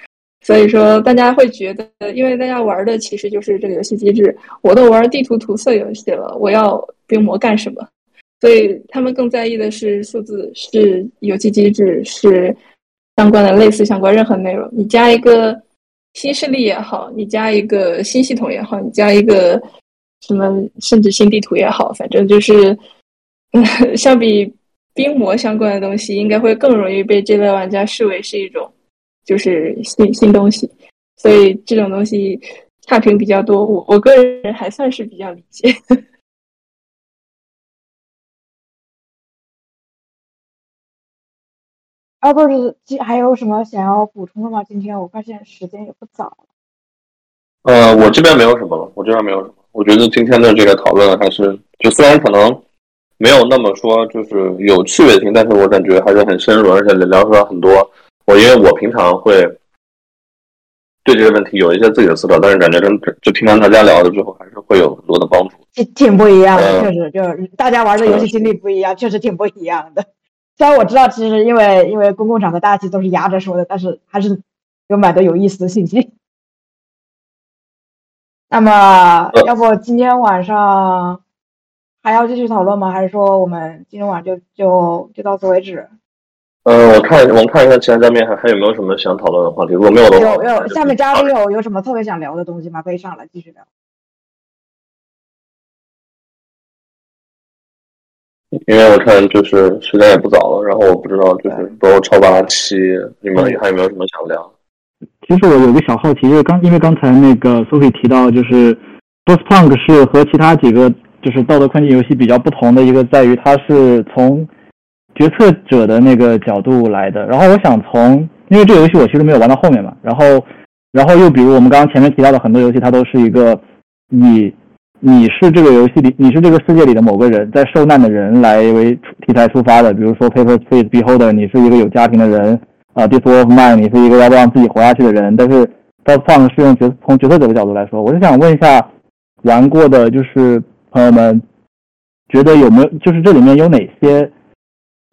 所以说，大家会觉得，因为大家玩的其实就是这个游戏机制，我都玩地图涂色游戏了，我要冰魔干什么？所以他们更在意的是数字，是游戏机制，是相关的类似相关任何内容。你加一个新势力也好，你加一个新系统也好，你加一个什么甚至新地图也好，反正就是，嗯相比冰魔相关的东西，应该会更容易被这类玩家视为是一种。就是新新东西，所以这种东西差评比较多。我我个人还算是比较理解。(laughs) 啊，不是，今还有什么想要补充的吗？今天我发现时间也不早。呃，我这边没有什么了，我这边没有什么。我觉得今天的这个讨论还是，就虽然可能没有那么说就是有趣味性，但是我感觉还是很深入，而且聊出来很多。我因为我平常会对这个问题有一些自己的思考，但是感觉跟就听完大家聊了之后，还是会有很多的帮助。挺挺不一样的，确实就是大家玩的游戏经历不一样，确实挺不一样的。虽然我知道，其实因为因为公共场合大家其实都是压着说的，但是还是有蛮多有意思的信息。那么，要不今天晚上还要继续讨论吗？还是说我们今天晚上就就就到此为止？呃，我看我们看一下其他嘉宾还还有没有什么想讨论的话题，如果没有的话，有有下面嘉宾有有什么特别想聊的东西吗？可以上来继续聊。因为我看就是时间也不早了，然后我不知道就是包括超八七，你们还有没有什么想聊？其实我有个小好奇，就是刚因为刚才那个 Sophie 提到，就是 b o s s Punk 是和其他几个就是道德困境游戏比较不同的一个，在于它是从。决策者的那个角度来的，然后我想从，因为这个游戏我其实没有玩到后面嘛，然后，然后又比如我们刚刚前面提到的很多游戏，它都是一个以你是这个游戏里，你是这个世界里的某个人在受难的人来为题材出发的，比如说 Paper Please Beholder，你是一个有家庭的人啊，This War of Mine，你是一个要不让自己活下去的人，但是 d o Punk 是用角从决策者的角度来说，我是想问一下玩过的就是朋友们，觉得有没有就是这里面有哪些？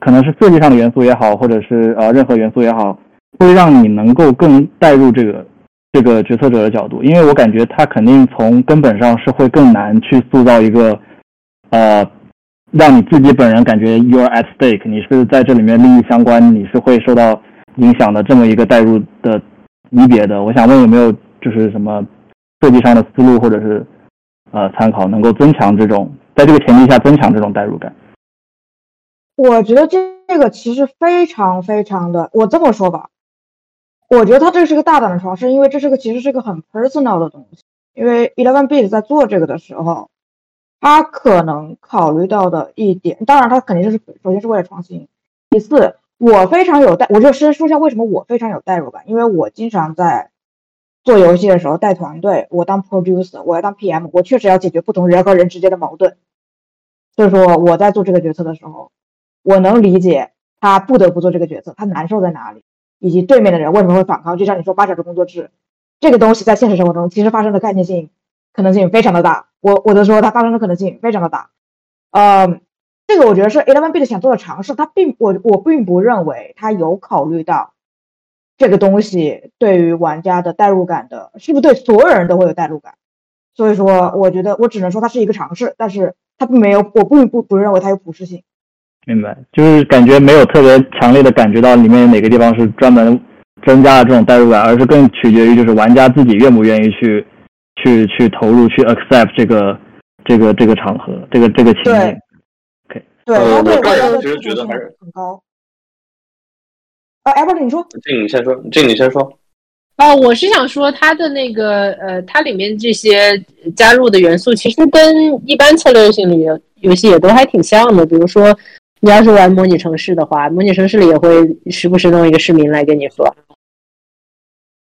可能是设计上的元素也好，或者是呃任何元素也好，会让你能够更带入这个这个决策者的角度，因为我感觉他肯定从根本上是会更难去塑造一个呃让你自己本人感觉 you are at stake，你是在这里面利益相关，你是会受到影响的这么一个带入的级别的。我想问有没有就是什么设计上的思路或者是呃参考，能够增强这种在这个前提下增强这种代入感。我觉得这这个其实非常非常的，我这么说吧，我觉得他这是个大胆的尝试，因为这是个其实是个很 personal 的东西。因为 Eleven Bit 在做这个的时候，他可能考虑到的一点，当然他肯定就是首先是为了创新。其次，我非常有代，我就先说一下为什么我非常有代入感，因为我经常在做游戏的时候带团队，我当 producer，我要当 PM，我确实要解决不同人和人之间的矛盾。所以说我在做这个决策的时候。我能理解他不得不做这个决策，他难受在哪里，以及对面的人为什么会反抗。就像你说八小时工作制这个东西，在现实生活中其实发生的概念性可能性非常的大。我我的说它发生的可能性非常的大。嗯，这个我觉得是 Eleven Bit 想做的尝试，他并我我并不认为他有考虑到这个东西对于玩家的代入感的，是不是对所有人都会有代入感？所以说，我觉得我只能说它是一个尝试，但是它并没有，我并不不认为它有普适性。明白，就是感觉没有特别强烈的感觉到里面哪个地方是专门增加了这种代入感，而是更取决于就是玩家自己愿不愿意去去去投入去 accept 这个这个这个场合这个这个情境。OK，对，我个人其实觉得还是很高。啊 e v e 你说，这你先说，这你先说。哦，我是想说，它的那个呃，它里面这些加入的元素，其实跟一般策略性的游戏也都还挺像的。比如说，你要是玩模拟城市的话，模拟城市里也会时不时弄一个市民来跟你说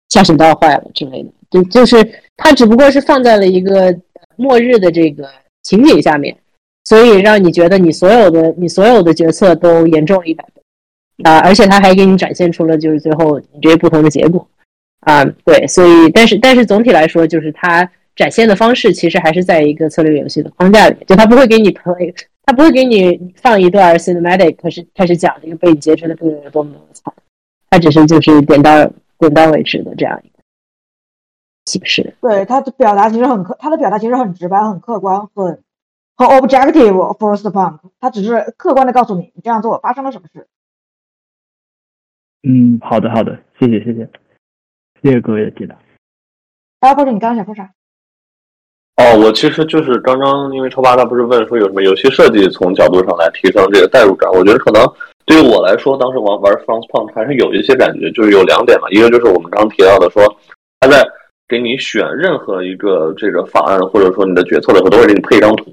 下水道坏了之类的。就就是它只不过是放在了一个末日的这个情景下面，所以让你觉得你所有的你所有的决策都严重了一百倍啊！而且他还给你展现出了就是最后你这些不同的结果。啊，对，所以，但是，但是总体来说，就是它展现的方式其实还是在一个策略游戏的框架里，就它不会给你 play，它不会给你放一段 cinematic，开始开始讲这个被你劫持的病人有多么的惨，它只是就是点到点到为止的这样一个形式。对，他的表达其实很客，他的表达其实很直白、很客观、很很 objective。First punk，它只是客观的告诉你你这样做发生了什么事。嗯，好的，好的，谢谢，谢谢。谢谢各位的解答。哎，或者你刚刚想说啥？哦，我其实就是刚刚，因为超八他不是问说有什么游戏设计从角度上来提升这个代入感？我觉得可能对于我来说，当时玩玩 France Punk 还是有一些感觉，就是有两点嘛。一个就是我们刚刚提到的，说他在给你选任何一个这个法案或者说你的决策的时候，都会给你配一张图。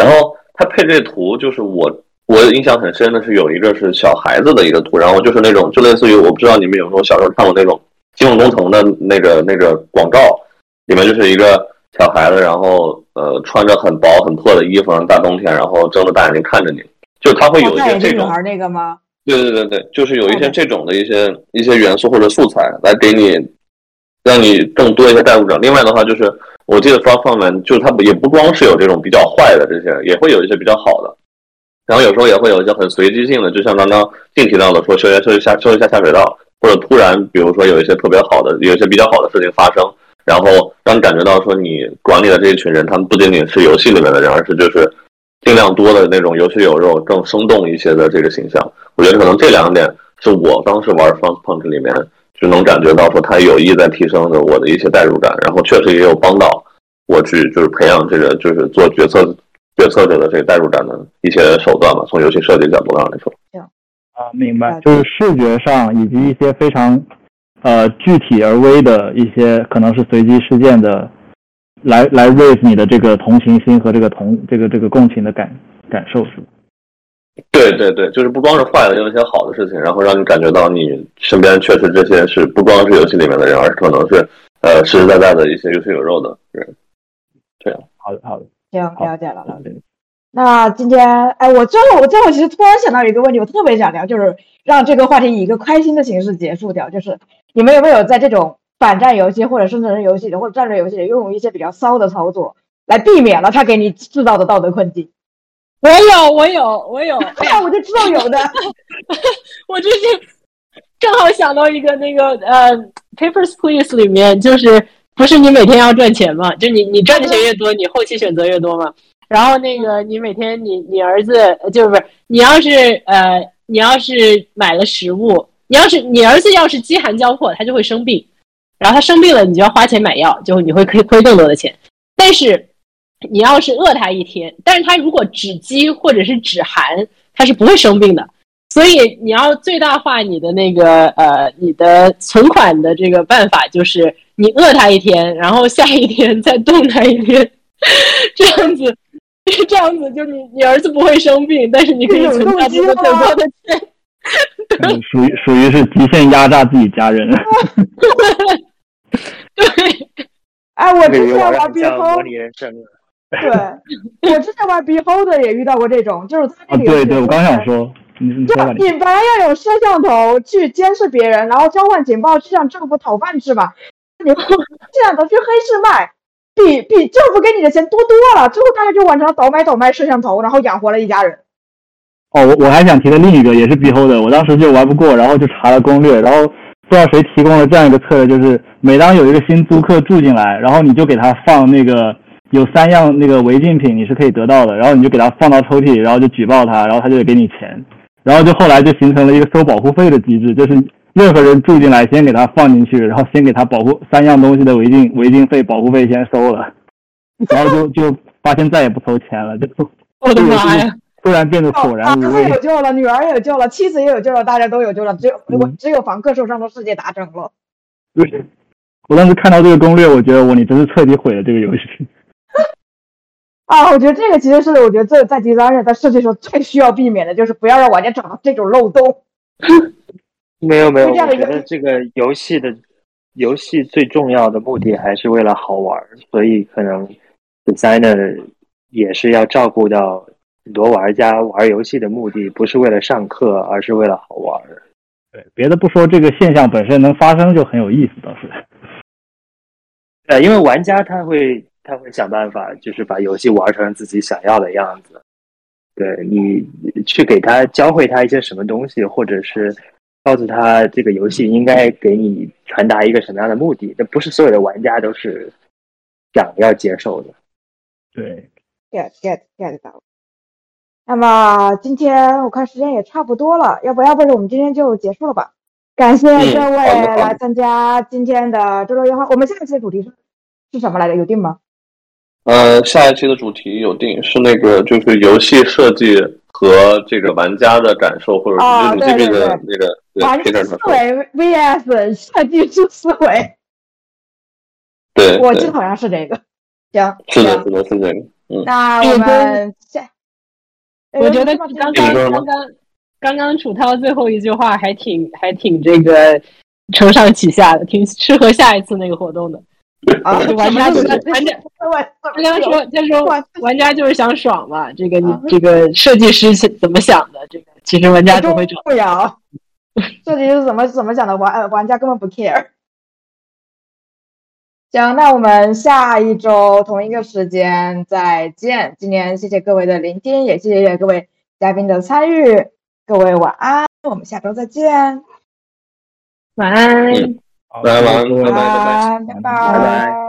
然后他配这图，就是我我印象很深的是有一个是小孩子的一个图，然后就是那种就类似于我不知道你们有没有小时候看过那种。金融工程的那个那个广告，里面就是一个小孩子，然后呃穿着很薄很破的衣服，大冬天，然后睁着大眼睛看着你，就他会有一些这种。那个吗？对对对对，就是有一些这种的一些一些元素或者素材来给你，让你更多一些代入感。另外的话，就是我记得 Frog 方面，就是它也不光是有这种比较坏的这些，也会有一些比较好的。然后有时候也会有一些很随机性的，就像刚刚静提到的，说修一下修一下修一下下水道。或者突然，比如说有一些特别好的，有一些比较好的事情发生，然后让你感觉到说你管理的这一群人，他们不仅仅是游戏里面的人，而是就是尽量多的那种有血有肉、更生动一些的这个形象。我觉得可能这两点是我当时玩《Front Punch》里面就能感觉到说他有意在提升着我的一些代入感，然后确实也有帮到我去就是培养这个就是做决策决策者的这个代入感的一些手段吧。从游戏设计角度上来说。啊，明白，就是视觉上以及一些非常，呃，具体而微的一些可能是随机事件的，来来 raise 你的这个同情心和这个同这个这个共情的感感受？对对对，就是不光是坏的，有一些好的事情，然后让你感觉到你身边确实这些是不光是游戏里面的人，而是可能是呃实实在在的一些有血有肉的人。这样，好的好的，行，了解了。那今天，哎，我最后，我最后其实突然想到一个问题，我特别想聊，就是让这个话题以一个开心的形式结束掉。就是你们有没有在这种反战游戏或者生存游戏里或者战略游戏里，用一些比较骚的操作，来避免了他给你制造的道德困境？我有，我有，我有。(laughs) 哎呀，我就知道有的。(laughs) 我就是正好想到一个，那个呃，《Papers Please》里面，就是不是你每天要赚钱嘛？就你你赚的钱越多，你后期选择越多嘛？然后那个，你每天你你儿子就是不是你要是呃你要是买了食物，你要是你儿子要是饥寒交迫，他就会生病，然后他生病了，你就要花钱买药，就你会亏亏更多的钱。但是你要是饿他一天，但是他如果只饥或者是只寒，他是不会生病的。所以你要最大化你的那个呃你的存款的这个办法，就是你饿他一天，然后下一天再冻他一天，这样子。(laughs) 这样子，就你你儿子不会生病，但是你可以存下这个更多的钱。(laughs) 属于属于是极限压榨自己家人。对，(laughs) 哎，我之前玩 B 后，对，我之前玩 Beholder 也遇到过这种，就是他啊，对对，我刚想说，你你本来要有摄像头去监视别人，然后交换情报，去向政府讨饭吃嘛，你这样的去黑市卖。比比政府给你的钱多多了。最后大家就完成了倒买倒卖摄像头，然后养活了一家人。哦，我我还想提的另一个也是 Beholder，，我当时就玩不过，然后就查了攻略，然后不知道谁提供了这样一个策略，就是每当有一个新租客住进来，然后你就给他放那个有三样那个违禁品，你是可以得到的，然后你就给他放到抽屉，然后就举报他，然后他就得给你钱，然后就后来就形成了一个收保护费的机制，就是任何人住进来，先给他放进去，然后先给他保护三样东西的违禁违禁费保护费先收了，(laughs) 然后就就发现再也不收钱了，就我的妈呀！突然变得索然无味。有救了，女儿也有救了，妻子也有救了，大家都有救了，只有我只有房客受伤的世界达成了。对，我当时看到这个攻略，我觉得我你真是彻底毁了这个游戏。啊，我觉得这个其实是我觉得这在第三人在设计时候最需要避免的，就是不要让玩家找到这种漏洞。没有没有，我觉得这个游戏的游戏最重要的目的还是为了好玩，所以可能 designer 也是要照顾到。很多玩家玩游戏的目的不是为了上课，而是为了好玩。对，别的不说，这个现象本身能发生就很有意思，倒是。呃，因为玩家他会他会想办法，就是把游戏玩成自己想要的样子。对你去给他教会他一些什么东西，或者是告诉他这个游戏应该给你传达一个什么样的目的，这不是所有的玩家都是想要接受的。对，get get get 到。那么今天我看时间也差不多了，要不要不我们今天就结束了吧？感谢各位来参加今天的周周夜话。我们下一期的主题是是什么来着？有定吗？呃，下一期的主题有定，是那个就是游戏设计和这个玩家的感受，或者是你这边的那个玩家思维 VS 设计师思维。(laughs) 对，我记得好像是这个。行，是的，是的，是这个。嗯，那我们下。我觉得刚刚刚刚刚刚楚涛最后一句话还挺还挺这个承上启下的，挺适合下一次那个活动的。(laughs) 啊，玩家就是玩家，(laughs) 他刚说他说玩家就是想爽嘛，这个你这个设计师怎么想的？这个其实玩家都会找。不了，(laughs) 设计师怎么怎么想的？玩玩家根本不 care。行，那我们下一周同一个时间再见。今天谢谢各位的聆听，也谢谢各位嘉宾的参与。各位晚安，我们下周再见。晚安，晚安，晚安，拜拜，拜拜。